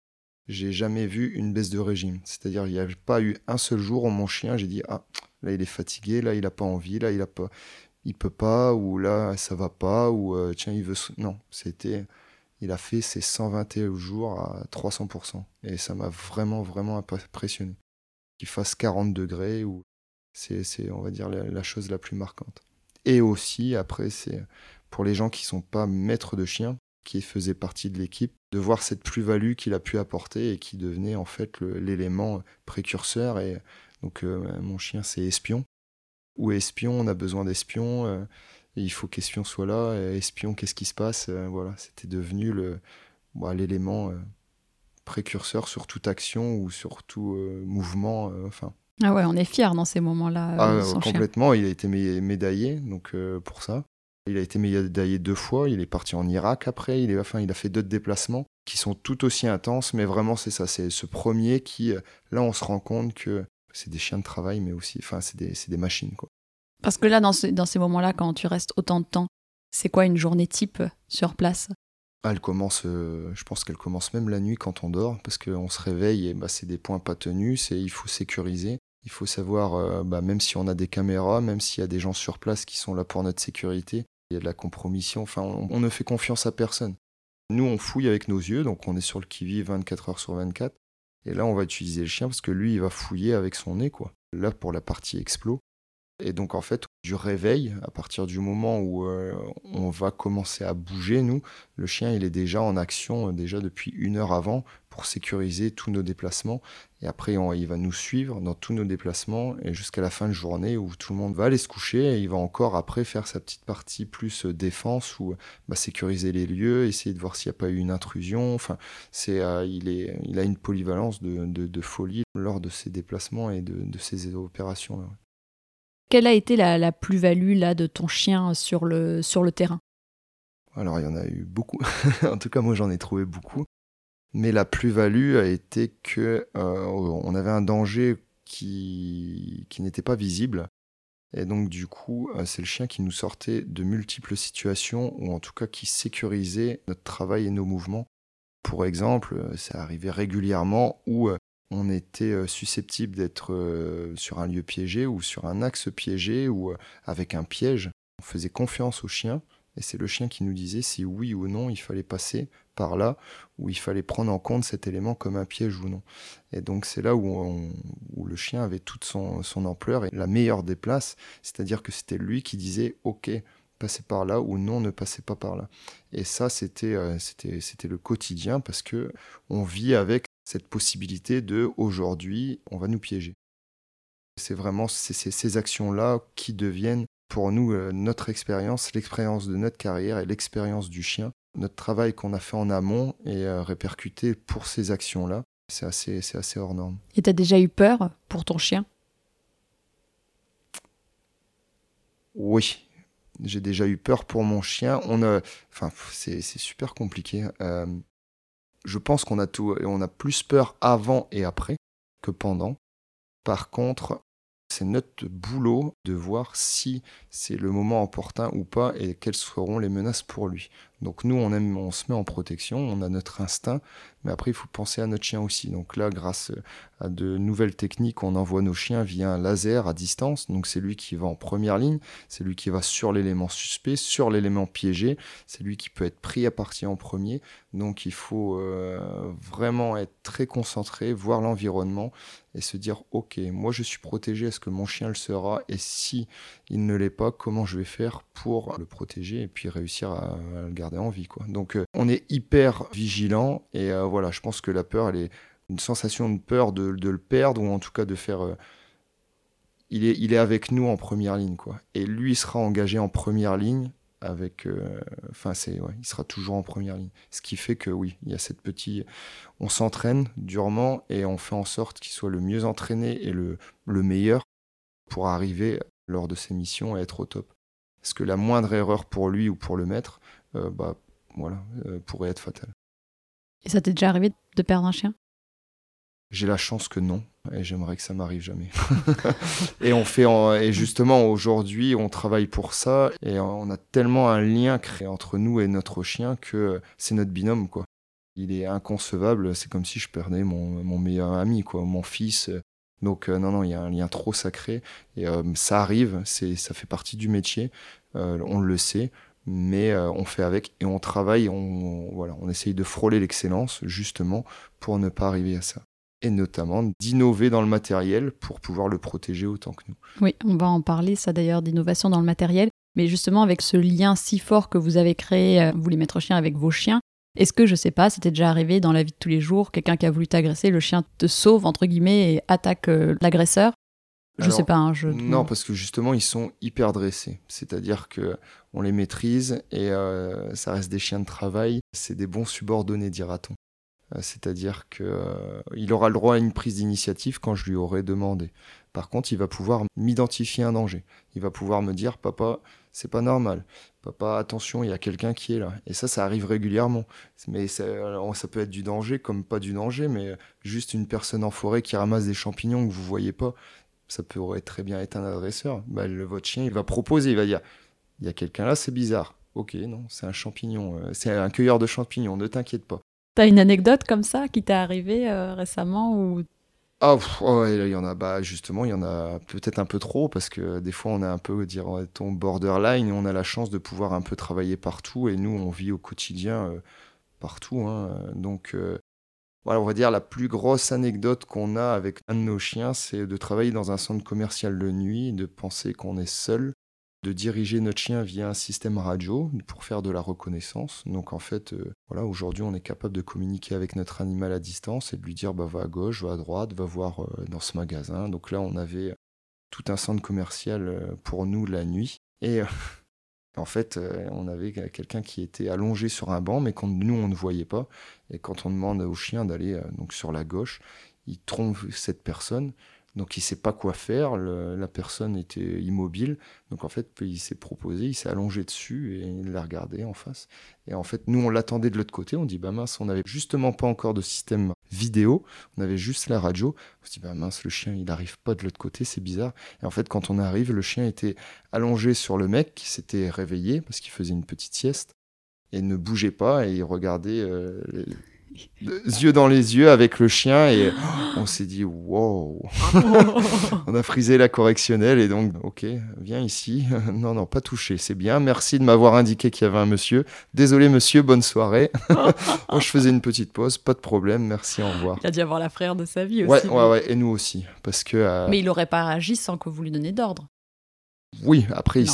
J'ai jamais vu une baisse de régime, c'est-à-dire il n'y a pas eu un seul jour où mon chien, j'ai dit ah Là, il est fatigué, là, il n'a pas envie, là, il a pas, il peut pas, ou là, ça va pas, ou euh, tiens, il veut. Non, c'était. Il a fait ses 121 jours à 300%. Et ça m'a vraiment, vraiment impressionné. Qu'il fasse 40 degrés, ou c'est, on va dire, la, chose la plus marquante. Et aussi, après, c'est pour les gens qui sont pas maîtres de chiens, qui faisaient partie de l'équipe, de voir cette plus-value qu'il a pu apporter et qui devenait en fait l'élément précurseur. Et donc, euh, mon chien, c'est espion. Ou espion, on a besoin d'espion. Euh, il faut qu'Espion soit là. Espion, qu'est-ce qui se passe euh, Voilà, c'était devenu le, bah, l'élément euh, précurseur sur toute action ou sur tout euh, mouvement. enfin. Ah ouais, on est fiers dans ces moments-là. Ah, complètement. Il a été médaillé donc pour ça. Il a été médaillé deux fois. Il est parti en Irak après. Il, est, enfin, il a fait d'autres déplacements qui sont tout aussi intenses. Mais vraiment, c'est ça. C'est ce premier qui, là, on se rend compte que c'est des chiens de travail, mais aussi, enfin, c'est des, des, machines. Quoi. Parce que là, dans, ces moments-là, quand tu restes autant de temps, c'est quoi une journée type sur place? Ah, elle commence, euh, je pense qu'elle commence même la nuit quand on dort, parce qu'on se réveille et bah, c'est des points pas tenus, il faut sécuriser. Il faut savoir, euh, bah, même si on a des caméras, même s'il y a des gens sur place qui sont là pour notre sécurité, il y a de la compromission, enfin on, ne fait confiance à personne. Nous on fouille avec nos yeux, donc on est sur le qui-vive 24 heures sur 24, et là on va utiliser le chien parce que lui il va fouiller avec son nez, quoi. Là pour la partie explo, et donc en fait, du réveil, à partir du moment où euh, on va commencer à bouger, nous, le chien il est déjà en action euh, déjà depuis une heure avant pour sécuriser tous nos déplacements. Et après, il va nous suivre dans tous nos déplacements et jusqu'à la fin de journée où tout le monde va aller se coucher et il va encore après faire sa petite partie plus euh, défense ou bah, sécuriser les lieux, essayer de voir s'il n'y a pas eu une intrusion. Enfin, c'est, il, a une polyvalence de, folie lors de ses déplacements et de, de ces opérations-là. Quelle a été la, plus-value là de ton chien sur le, sur le terrain? Alors il y en a eu beaucoup. [LAUGHS] en tout cas moi j'en ai trouvé beaucoup. Mais la plus-value a été que euh, on avait un danger qui, qui n'était pas visible. Et donc du coup, euh, c'est le chien qui nous sortait de multiples situations, ou en tout cas qui sécurisait notre travail et nos mouvements. Pour exemple, euh, ça arrivait régulièrement où on était euh, susceptible d'être euh, sur un lieu piégé ou sur un axe piégé ou euh, avec un piège. On faisait confiance au chien et c'est le chien qui nous disait si oui ou non il fallait passer par là ou il fallait prendre en compte cet élément comme un piège ou non. Et donc c'est là où, le chien avait toute son, son, ampleur et la meilleure des places, c'est-à-dire que c'était lui qui disait ok passez par là ou non ne passez pas par là. Et ça c'était c'était c'était le quotidien parce que on vit avec cette possibilité de aujourd'hui, on va nous piéger. C'est vraiment ces, actions-là qui deviennent pour nous euh, notre expérience, l'expérience de notre carrière et l'expérience du chien. Notre travail qu'on a fait en amont est euh, répercuté pour ces actions-là. C'est assez, c'est assez hors norme. Et tu as déjà eu peur pour ton chien? Oui, j'ai déjà eu peur pour mon chien. On a, enfin, c'est, super compliqué. Euh, je pense qu'on a tout, on a plus peur avant et après que pendant. Par contre, c'est notre boulot de voir si c'est le moment opportun ou pas et quelles seront les menaces pour lui. Donc nous, on, se met en protection, on a notre instinct, mais après, il faut penser à notre chien aussi. Donc là, grâce à de nouvelles techniques, on envoie nos chiens via un laser à distance. Donc c'est lui qui va en première ligne, c'est lui qui va sur l'élément suspect, sur l'élément piégé, c'est lui qui peut être pris à partir en premier. Donc il faut euh, vraiment être très concentré, voir l'environnement et se dire, ok, moi je suis protégé, est-ce que mon chien le sera? Et si il ne l'est pas, comment je vais faire pour le protéger et puis réussir à, le garder en vie. Quoi. Donc euh, on est hyper vigilant et euh, voilà, je pense que la peur, elle est une sensation de peur de, le perdre ou en tout cas de faire... Euh, il, est, il est avec nous en première ligne. quoi. Et lui sera engagé en première ligne avec enfin c'est il sera toujours en première ligne ce qui fait que oui il y a cette petite on s'entraîne durement et on fait en sorte qu'il soit le mieux entraîné et le, le meilleur pour arriver lors de ses missions et être au top. Parce que la moindre erreur pour lui ou pour le maître, euh, bah, voilà, euh, pourrait être fatale. Et ça t'est déjà arrivé de perdre un chien? J'ai la chance que non, et j'aimerais que ça m'arrive jamais. [LAUGHS] et on fait, et justement aujourd'hui, on travaille pour ça, et on a tellement un lien créé entre nous et notre chien que c'est notre binôme, quoi. Il est inconcevable, c'est comme si je perdais mon, mon meilleur ami, quoi, mon fils, donc euh, non, non, il y a un lien trop sacré. Et euh, ça arrive, c'est, ça fait partie du métier, euh, on le sait. mais on fait avec et on travaille, on, voilà, on essaye de frôler l'excellence justement pour ne pas arriver à ça et notamment d'innover dans le matériel pour pouvoir le protéger autant que nous. Oui, on va en parler, ça d'ailleurs, d'innovation dans le matériel. Mais justement, avec ce lien si fort que vous avez créé, vous les maîtres chiens, avec vos chiens, est-ce que, je sais pas, c'était déjà arrivé dans la vie de tous les jours, quelqu'un qui a voulu t'agresser, le chien te sauve, entre guillemets, et attaque euh, l'agresseur? Je sais pas. Hein, je... Non, parce que justement, ils sont hyper dressés. C'est-à-dire que on les maîtrise et euh, ça reste des chiens de travail. C'est des bons subordonnés, dira-t-on. Euh, c'est-à-dire qu'il euh, aura le droit à une prise d'initiative quand je lui aurai demandé. Par contre, il va pouvoir m'identifier un danger. Il va pouvoir me dire, papa, c'est pas normal. Papa, attention, il y a quelqu'un qui est là. Et ça, ça arrive régulièrement. Mais ça, peut être du danger comme pas du danger, mais juste une personne en forêt qui ramasse des champignons que vous voyez pas, ça pourrait très bien être un adresseur. Bah, votre chien, il va proposer, il va dire, il y a quelqu'un là, c'est bizarre. Ok, non, c'est un champignon, euh, c'est un cueilleur de champignons, ne t'inquiète pas. T'as une anecdote comme ça qui t'est arrivée euh, récemment ou ah, oh, il y en a, bah, justement, il y en a peut-être un peu trop parce que des fois, on a un peu, dire, ton borderline on a la chance de pouvoir un peu travailler partout et nous, on vit au quotidien euh, partout. Hein. donc, euh, voilà, on va dire la plus grosse anecdote qu'on a avec un de nos chiens, c'est de travailler dans un centre commercial de nuit, de penser qu'on est seul de diriger notre chien via un système radio pour faire de la reconnaissance. Donc en fait, euh, voilà, aujourd'hui on est capable de communiquer avec notre animal à distance et de lui dire bah, va à gauche, va à droite, va voir euh, dans ce magasin. Donc là on avait tout un centre commercial euh, pour nous la nuit. Et [LAUGHS] en fait, on avait quelqu'un qui était allongé sur un banc, mais quand nous on ne voyait pas. Et quand on demande au chien d'aller donc sur la gauche, il trompe cette personne. Donc il sait pas quoi faire, la personne était immobile, donc en fait il s'est proposé, il s'est allongé dessus et il l'a regardé en face. Et en fait nous on l'attendait de l'autre côté, on dit bah mince on n'avait justement pas encore de système vidéo, on avait juste la radio, on se dit bah mince le chien il n'arrive pas de l'autre côté, c'est bizarre. Et en fait quand on arrive le chien était allongé sur le mec qui s'était réveillé parce qu'il faisait une petite sieste et ne bougeait pas et il regardait euh, yeux dans les yeux avec le chien et [GASPS] on s'est dit wow. [LAUGHS] On a frisé la correctionnelle et donc ok viens ici. [LAUGHS] Non non pas touché c'est bien. Merci de m'avoir indiqué qu'il y avait un monsieur. Désolé monsieur bonne soirée. [LAUGHS] Oh, je faisais une petite pause pas de problème merci au revoir. Il a dû avoir la frère de sa vie aussi ouais ouais, ouais et nous aussi parce que euh, mais il aurait pas réagi sans que vous lui donniez d'ordre. Oui, après, il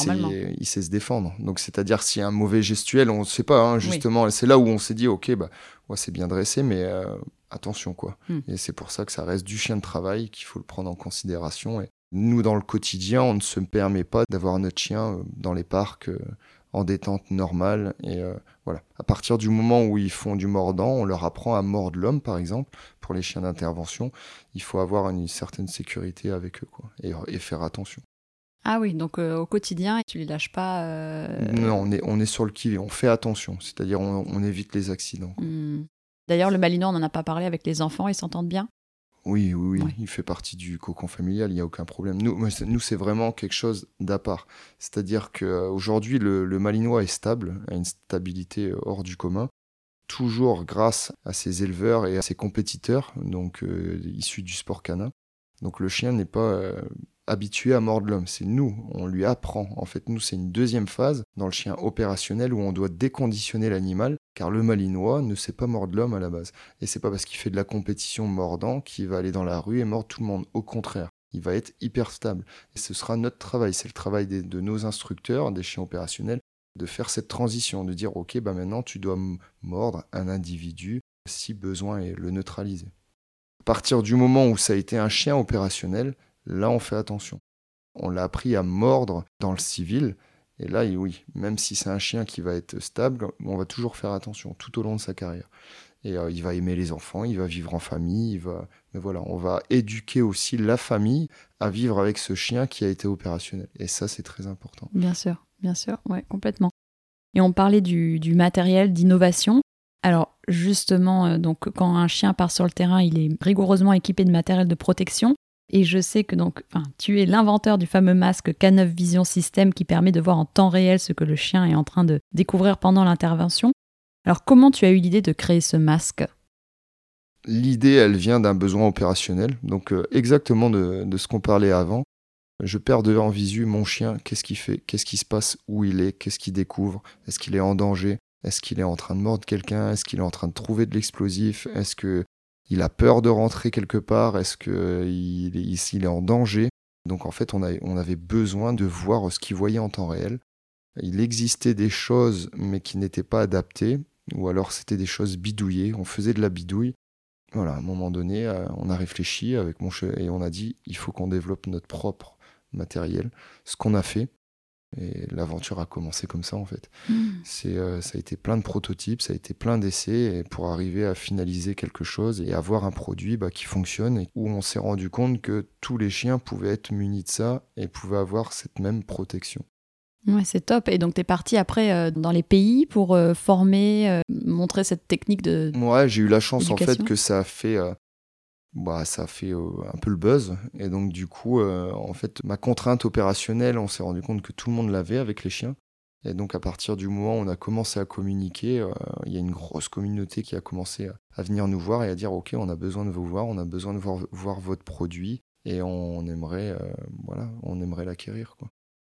sait, se défendre. Donc, c'est-à-dire, s'il y a un mauvais gestuel, on ne sait pas, hein, justement. C'est là où on s'est dit, OK, bah, c'est bien dressé, mais euh, attention, quoi. Hmm. Et c'est pour ça que ça reste du chien de travail, qu'il faut le prendre en considération. Et nous, dans le quotidien, on ne se permet pas d'avoir notre chien euh, dans les parcs euh, en détente normale. Et voilà. À partir du moment où ils font du mordant, on leur apprend à mordre l'homme, par exemple, pour les chiens d'intervention. Il faut avoir une certaine sécurité avec eux, quoi, et faire attention. Ah oui, donc euh, au quotidien, tu les lâches pas euh, Non, on est, on est sur le qui on fait attention, c'est-à-dire on, évite les accidents. Hmm. D'ailleurs, le Malinois, on n'en a pas parlé avec les enfants, ils s'entendent bien? Oui, oui, oui, il fait partie du cocon familial, il n'y a aucun problème. Nous, nous c'est vraiment quelque chose d'à part. C'est-à-dire qu'aujourd'hui, le, le Malinois est stable, a une stabilité hors du commun, toujours grâce à ses éleveurs et à ses compétiteurs, donc euh, issus du sport canin. Donc le chien n'est pas habitué à mordre l'homme, c'est nous, on lui apprend. En fait, nous, c'est une deuxième phase dans le chien opérationnel où on doit déconditionner l'animal, car le malinois ne sait pas mordre l'homme à la base. Et c'est pas parce qu'il fait de la compétition mordant qu'il va aller dans la rue et mordre tout le monde. Au contraire, il va être hyper stable. Et ce sera notre travail, c'est le travail de nos instructeurs, des chiens opérationnels, de faire cette transition, de dire ok, bah maintenant tu dois mordre un individu si besoin et le neutraliser. À partir du moment où ça a été un chien opérationnel, Là, on fait attention. On l'a appris à mordre dans le civil. Et là, oui, même si c'est un chien qui va être stable, on va toujours faire attention tout au long de sa carrière. Et euh, il va aimer les enfants, il va vivre en famille, il va... mais voilà, on va éduquer aussi la famille à vivre avec ce chien qui a été opérationnel. Et ça, c'est très important. Bien sûr, bien sûr, ouais, complètement. Et on parlait du, du matériel, d'innovation. Alors justement, euh, donc quand un chien part sur le terrain, il est rigoureusement équipé de matériel de protection. Et je sais que donc, tu es l'inventeur du fameux masque K9 Vision System qui permet de voir en temps réel ce que le chien est en train de découvrir pendant l'intervention. Alors comment tu as eu l'idée de créer ce masque? L'idée, elle vient d'un besoin opérationnel, donc euh, exactement de, ce qu'on parlait avant. Je perds de en visu mon chien, qu'est-ce qu'il fait, qu'est-ce qui se passe, où il est, qu'est-ce qu'il découvre, est-ce qu'il est en danger, est-ce qu'il est en train de mordre quelqu'un, est-ce qu'il est en train de trouver de l'explosif, est-ce que il a peur de rentrer quelque part, est-ce qu'il est, il est en danger? Donc en fait, on, avait besoin de voir ce qu'il voyait en temps réel. Il existait des choses, mais qui n'étaient pas adaptées, ou alors c'était des choses bidouillées, on faisait de la bidouille. Voilà, à un moment donné, euh, on a réfléchi avec mon et on a dit il faut qu'on développe notre propre matériel. Ce qu'on a fait. Et l'aventure a commencé comme ça en fait. Hmm. C'est, euh, ça a été plein de prototypes, ça a été plein d'essais pour arriver à finaliser quelque chose et avoir un produit bah, qui fonctionne et où on s'est rendu compte que tous les chiens pouvaient être munis de ça et pouvaient avoir cette même protection. Ouais, c'est top. Et donc, tu es parti après euh, dans les pays pour euh, former, montrer cette technique de. Ouais, j'ai eu la chance en fait que ça a fait bah, ça fait euh, un peu le buzz. Et donc, du coup, euh, en fait, ma contrainte opérationnelle, on s'est rendu compte que tout le monde l'avait avec les chiens. Et donc, à partir du moment où on a commencé à communiquer, euh, il y a une grosse communauté qui a commencé à, venir nous voir et à dire Ok, on a besoin de vous voir, on a besoin de voir, voir votre produit et on aimerait, voilà, on aimerait l'acquérir. Quoi.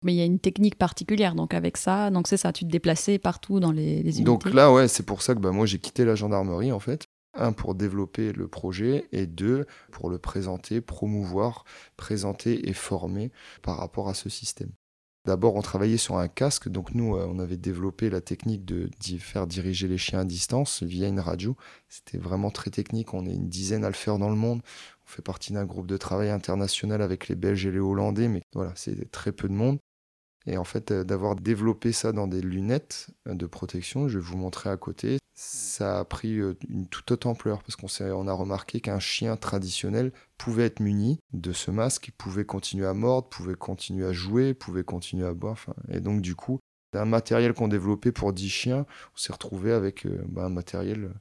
Mais il y a une technique particulière, donc avec ça, donc c'est ça, tu te déplaçais partout dans les, les unités. Donc là, ouais, c'est pour ça que bah, moi j'ai quitté la gendarmerie en fait. Un, pour développer le projet et deux, pour le présenter, promouvoir, présenter et former par rapport à ce système. D'abord, on travaillait sur un casque, donc nous, euh, on avait développé la technique de faire diriger les chiens à distance via une radio. C'était vraiment très technique, on est une dizaine à le faire dans le monde. On fait partie d'un groupe de travail international avec les Belges et les Hollandais, mais voilà, c'est très peu de monde. Et en fait, euh, d'avoir développé ça dans des lunettes de protection, je vais vous montrer à côté, ça a pris euh, une toute autre ampleur parce qu'on on a remarqué qu'un chien traditionnel pouvait être muni de ce masque, il pouvait continuer à mordre, pouvait continuer à jouer, pouvait continuer à boire. Et donc, du coup, d'un matériel qu'on développait pour 10 chiens, on s'est retrouvé avec euh, bah, un matériel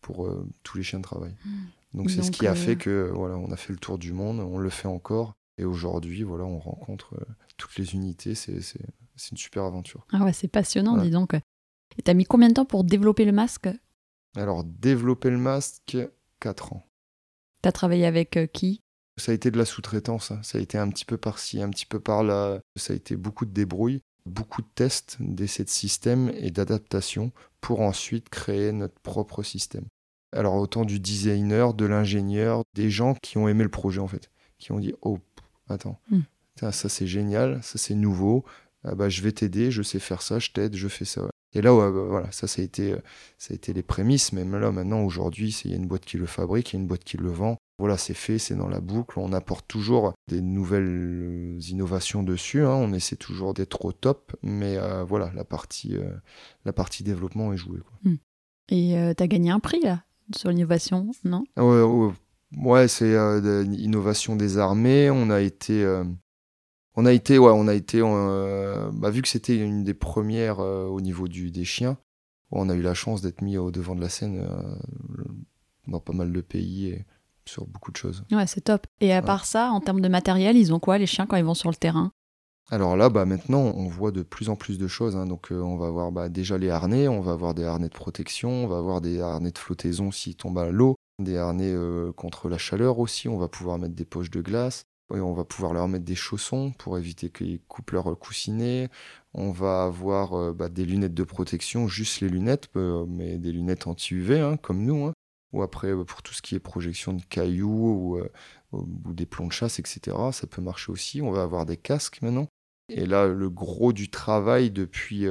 pour tous les chiens de travail. Mmh. Donc, c'est ce qui a fait que voilà, on a fait le tour du monde, on le fait encore. Et aujourd'hui, voilà, on rencontre toutes les unités. C'est une super aventure. Ah ouais, c'est passionnant, dis donc. Et t'as mis combien de temps pour développer le masque? Alors, développer le masque, 4 ans. T'as travaillé avec euh, qui? Ça a été de la sous-traitance. Hein. Ça a été un petit peu par-ci, un petit peu par-là. Ça a été beaucoup de débrouille, beaucoup de tests, d'essais de système et d'adaptation pour ensuite créer notre propre système. Alors, autant du designer, de l'ingénieur, des gens qui ont aimé le projet en fait, qui ont dit Oh, attends, hmm ça c'est génial, ça c'est nouveau, ah bah, je vais t'aider, je sais faire ça, je t'aide, je fais ça. Et là, bah, voilà, ça, ça a, été, euh, ça a été les prémices, mais là, maintenant, aujourd'hui, il y a une boîte qui le fabrique, il y a une boîte qui le vend. Voilà, c'est fait, c'est dans la boucle. On apporte toujours des nouvelles euh, innovations dessus. Hein. On essaie toujours d'être au top, mais euh, voilà, la partie, la partie développement est jouée. Quoi. Hmm. Et tu as gagné un prix, là, sur l'innovation, non? Ouais, ouais c'est l'innovation des armées. On a été on a été, ouais, on a été, euh, bah, vu que c'était une des premières euh, au niveau du, des chiens, on a eu la chance d'être mis au devant de la scène euh, dans pas mal de pays et sur beaucoup de choses. Ouais, c'est top. Et à part ça, en termes de matériel, ils ont quoi les chiens quand ils vont sur le terrain? Alors là, bah, maintenant, on voit de plus en plus de choses. Hein. Donc, on va voir bah, déjà les harnais, on va avoir des harnais de protection, on va avoir des harnais de flottaison s'ils tombent à l'eau, des harnais contre la chaleur aussi. On va pouvoir mettre des poches de glace on va pouvoir leur mettre des chaussons pour éviter qu'ils coupent leur coussinet. On va avoir euh, bah, des lunettes de protection, juste les lunettes, euh, mais des lunettes anti-UV, hein, comme nous. Hein. Ou après, euh, pour tout ce qui est projection de cailloux ou, des plombs de chasse, etc., ça peut marcher aussi. On va avoir des casques maintenant. Et là, le gros du travail depuis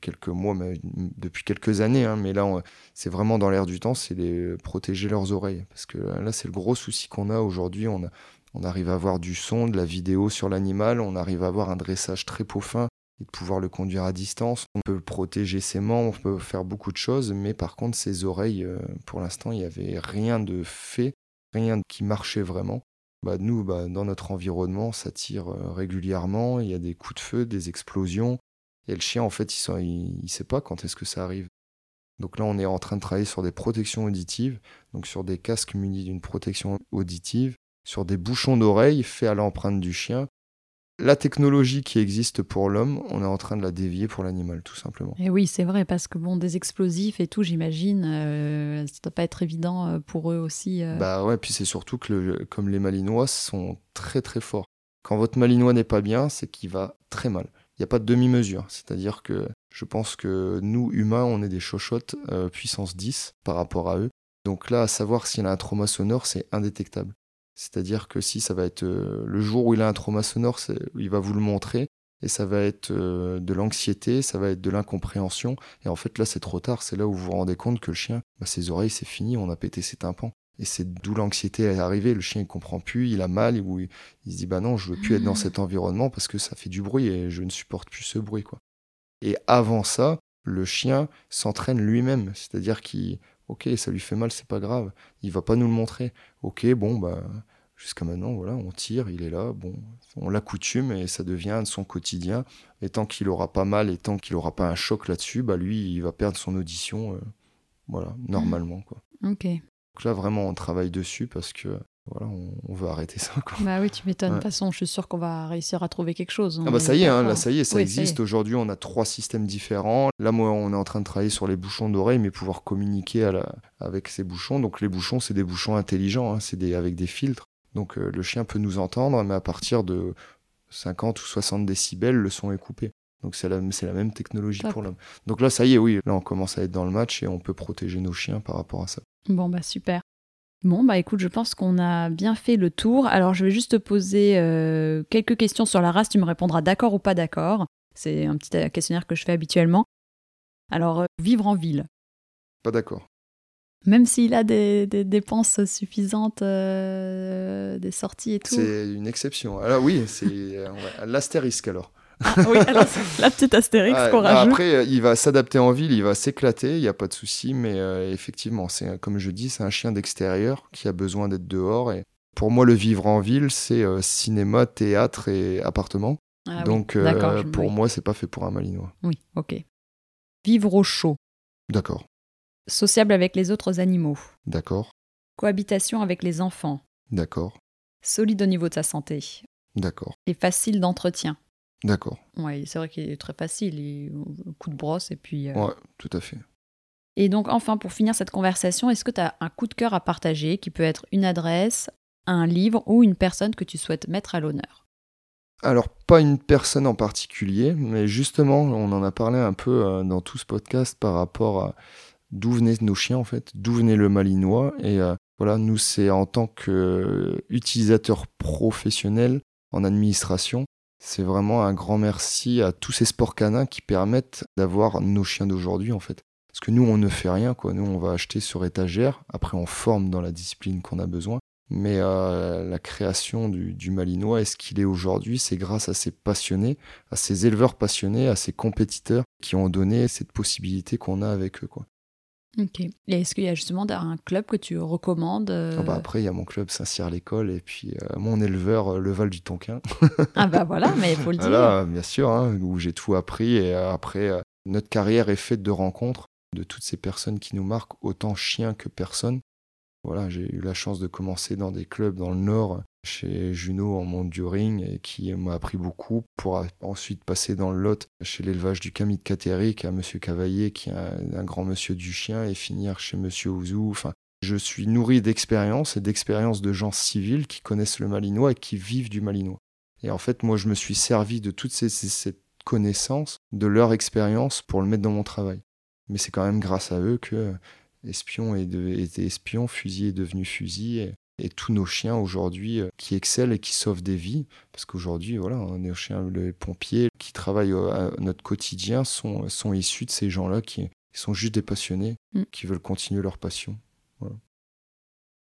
quelques mois, depuis quelques années, hein, mais là, c'est vraiment dans l'air du temps, c'est de protéger leurs oreilles. Parce que là, c'est le gros souci qu'on a aujourd'hui. On a, on arrive à avoir du son, de la vidéo sur l'animal, on arrive à avoir un dressage très peaufin et de pouvoir le conduire à distance. On peut protéger ses membres, on peut faire beaucoup de choses, mais par contre, ses oreilles, euh, pour l'instant, il n'y avait rien de fait, rien qui marchait vraiment. Bah, nous, bah, dans notre environnement, ça tire euh, régulièrement, il y a des coups de feu, des explosions, et le chien, en fait, il ne sait pas quand est-ce que ça arrive. Donc là, on est en train de travailler sur des protections auditives, donc sur des casques munis d'une protection auditive, sur des bouchons d'oreilles faits à l'empreinte du chien. La technologie qui existe pour l'homme, on est en train de la dévier pour l'animal, tout simplement. Et oui, c'est vrai, parce que bon, des explosifs et tout, j'imagine, euh, ça ne doit pas être évident euh, pour eux aussi. Euh. Bah ouais, puis c'est surtout que comme les Malinois sont très très forts. Quand votre malinois n'est pas bien, c'est qu'il va très mal. Il n'y a pas de demi-mesure. C'est-à-dire que je pense que nous, humains, on est des chochottes euh, puissance 10 par rapport à eux. Donc là, à savoir s'il a un trauma sonore, c'est indétectable. C'est-à-dire que si ça va être euh, le jour où il a un trauma sonore, il va vous le montrer et ça va être euh, de l'anxiété, ça va être de l'incompréhension. Et en fait, là, c'est trop tard. C'est là où vous vous rendez compte que le chien, bah, ses oreilles, c'est fini, on a pété ses tympans. Et c'est d'où l'anxiété est arrivée. Le chien, il comprend plus, il a mal, il, il se dit, bah non, je veux plus être dans mmh. cet environnement parce que ça fait du bruit et je ne supporte plus ce bruit, quoi. Et avant ça, le chien s'entraîne lui-même. C'est-à-dire qu'il, ok, ça lui fait mal, c'est pas grave. Il va pas nous le montrer. Ok, bon, bah, jusqu'à maintenant, voilà, on tire, il est là, bon, on l'accoutume et ça devient son quotidien. Et tant qu'il aura pas mal et tant qu'il aura pas un choc là-dessus, bah lui, il va perdre son audition, euh, voilà, normalement, quoi. Ok. Donc là, vraiment, on travaille dessus parce que voilà, on, veut arrêter ça. Quoi. Bah oui, tu m'étonnes. De toute façon, je suis sûr qu'on va réussir à trouver quelque chose. Ah bah ça y est, hein, là ça y est, ça existe. Aujourd'hui, on a trois systèmes différents. Là, moi, on est en train de travailler sur les bouchons d'oreille, mais pouvoir communiquer à la... avec ces bouchons. Donc les bouchons, c'est des bouchons intelligents, hein, c'est des... avec des filtres. Donc euh, le chien peut nous entendre, mais à partir de 50 ou 60 décibels, le son est coupé. Donc c'est la, la, même technologie pour l'homme. Donc là, ça y est, oui, là on commence à être dans le match et on peut protéger nos chiens par rapport à ça. Bon, bah super. Bon, bah écoute, je pense qu'on a bien fait le tour. Alors, je vais juste te poser euh, quelques questions sur la race. Tu me répondras d'accord ou pas d'accord. C'est un petit questionnaire que je fais habituellement. Alors, euh, vivre en ville. Pas d'accord. Même s'il a des, dépenses suffisantes, euh, des sorties et tout. C'est une exception. Alors oui, c'est l'astérisque alors. Ah, oui, alors la petite astérix ah, courageux. Après, euh, il va s'adapter en ville, il va s'éclater, il n'y a pas de souci, mais euh, effectivement, c'est comme je dis, c'est un chien d'extérieur qui a besoin d'être dehors. Et pour moi, le vivre en ville, c'est euh, cinéma, théâtre et appartement. Ah Donc, pour moi, c'est pas fait pour un malinois. Oui, ok. Vivre au chaud. D'accord. Sociable avec les autres animaux. D'accord. Cohabitation avec les enfants. D'accord. Solide au niveau de sa santé. D'accord. Et facile d'entretien. D'accord. Oui, c'est vrai qu'il est très facile. Il... coup de brosse et puis. Euh, ouais, tout à fait. Et donc, enfin, pour finir cette conversation, est-ce que tu as un coup de cœur à partager qui peut être une adresse, un livre ou une personne que tu souhaites mettre à l'honneur? Alors, pas une personne en particulier, mais justement, on en a parlé un peu euh, dans tout ce podcast par rapport à d'où venaient nos chiens, en fait, d'où venait le malinois. Et euh, voilà, nous, c'est en tant qu'utilisateurs professionnels en administration, c'est vraiment un grand merci à tous ces sports canins qui permettent d'avoir nos chiens d'aujourd'hui en fait. Parce que nous, on ne fait rien, quoi. Nous, on va acheter sur étagère. Après, on forme dans la discipline qu'on a besoin. Mais euh, la création du, Malinois est ce qu'il est aujourd'hui, c'est grâce à ces passionnés, à ces éleveurs passionnés, à ces compétiteurs qui ont donné cette possibilité qu'on a avec eux, quoi. Ok. Et est-ce qu'il y a justement un club que tu recommandes ah bah euh Après, il y a mon club Saint-Cyr l'école et puis euh, mon éleveur euh, Le Val du Tonquin. ah bah voilà, mais il faut le dire. [LAUGHS] Voilà, bien sûr, hein, où j'ai tout appris. Et après, notre carrière est faite de rencontres de toutes ces personnes qui nous marquent, autant chiens que personnes. Voilà, j'ai eu la chance de commencer dans des clubs dans le Nord, chez Juno en monturing, et qui m'a appris beaucoup, pour ensuite passer dans le Lot, chez l'élevage du Camille de Catéric, à Monsieur Cavaillé, qui est un, grand monsieur du chien, et finir chez Monsieur Ouzou. Enfin, je suis nourri d'expériences et d'expériences de gens civils qui connaissent le malinois et qui vivent du malinois. Et en fait, moi, je me suis servi de toutes ces, ces connaissances, de leur expérience pour le mettre dans mon travail. Mais c'est quand même grâce à eux que espion de, espion, fusil est devenu fusil. Tous nos chiens aujourd'hui euh, qui excellent et qui sauvent des vies, parce qu'aujourd'hui, voilà, nos chiens, les pompiers qui travaillent à notre quotidien sont, sont issus de ces gens-là qui, sont juste des passionnés, mm. qui veulent continuer leur passion.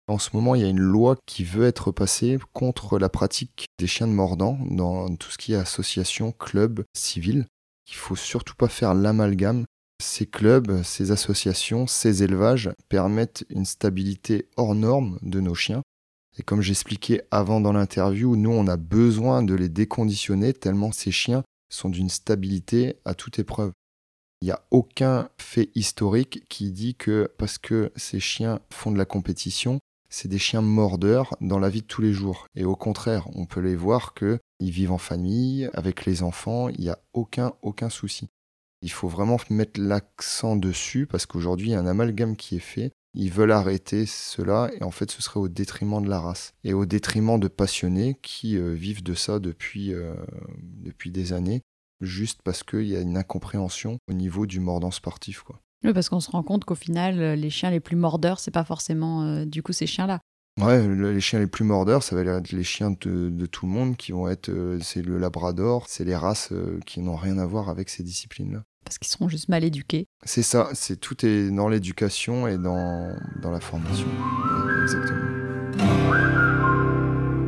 En ce moment, il y a une loi qui veut être passée contre la pratique des chiens de mordant dans tout ce qui est association, club, civil. Il faut surtout pas faire l'amalgame ces clubs, ces associations, ces élevages permettent une stabilité hors norme de nos chiens. Et comme j'expliquais avant dans l'interview, nous, on a besoin de les déconditionner tellement ces chiens sont d'une stabilité à toute épreuve. Il n'y a aucun fait historique qui dit que parce que ces chiens font de la compétition, c'est des chiens mordeurs dans la vie de tous les jours. Et au contraire, on peut les voir qu'ils vivent en famille, avec les enfants, il n'y a aucun, aucun souci. Il faut vraiment mettre l'accent dessus parce qu'aujourd'hui, il y a un amalgame qui est fait Ils veulent arrêter cela et en fait ce serait au détriment de la race et au détriment de passionnés qui euh, vivent de ça depuis, euh, depuis des années juste parce qu'il y a une incompréhension au niveau du mordant sportif. Quoi. Oui, parce qu'on se rend compte qu'au final, les chiens les plus mordeurs, c'est pas forcément du coup ces chiens-là. Ouais, les chiens les plus mordeurs, ça va être les chiens de, tout le monde qui vont être. Euh, c'est le labrador, c'est les races euh, qui n'ont rien à voir avec ces disciplines-là. Parce qu'ils seront juste mal éduqués. C'est ça, c'est tout est dans l'éducation et dans, dans la formation. Exactement.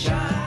shine.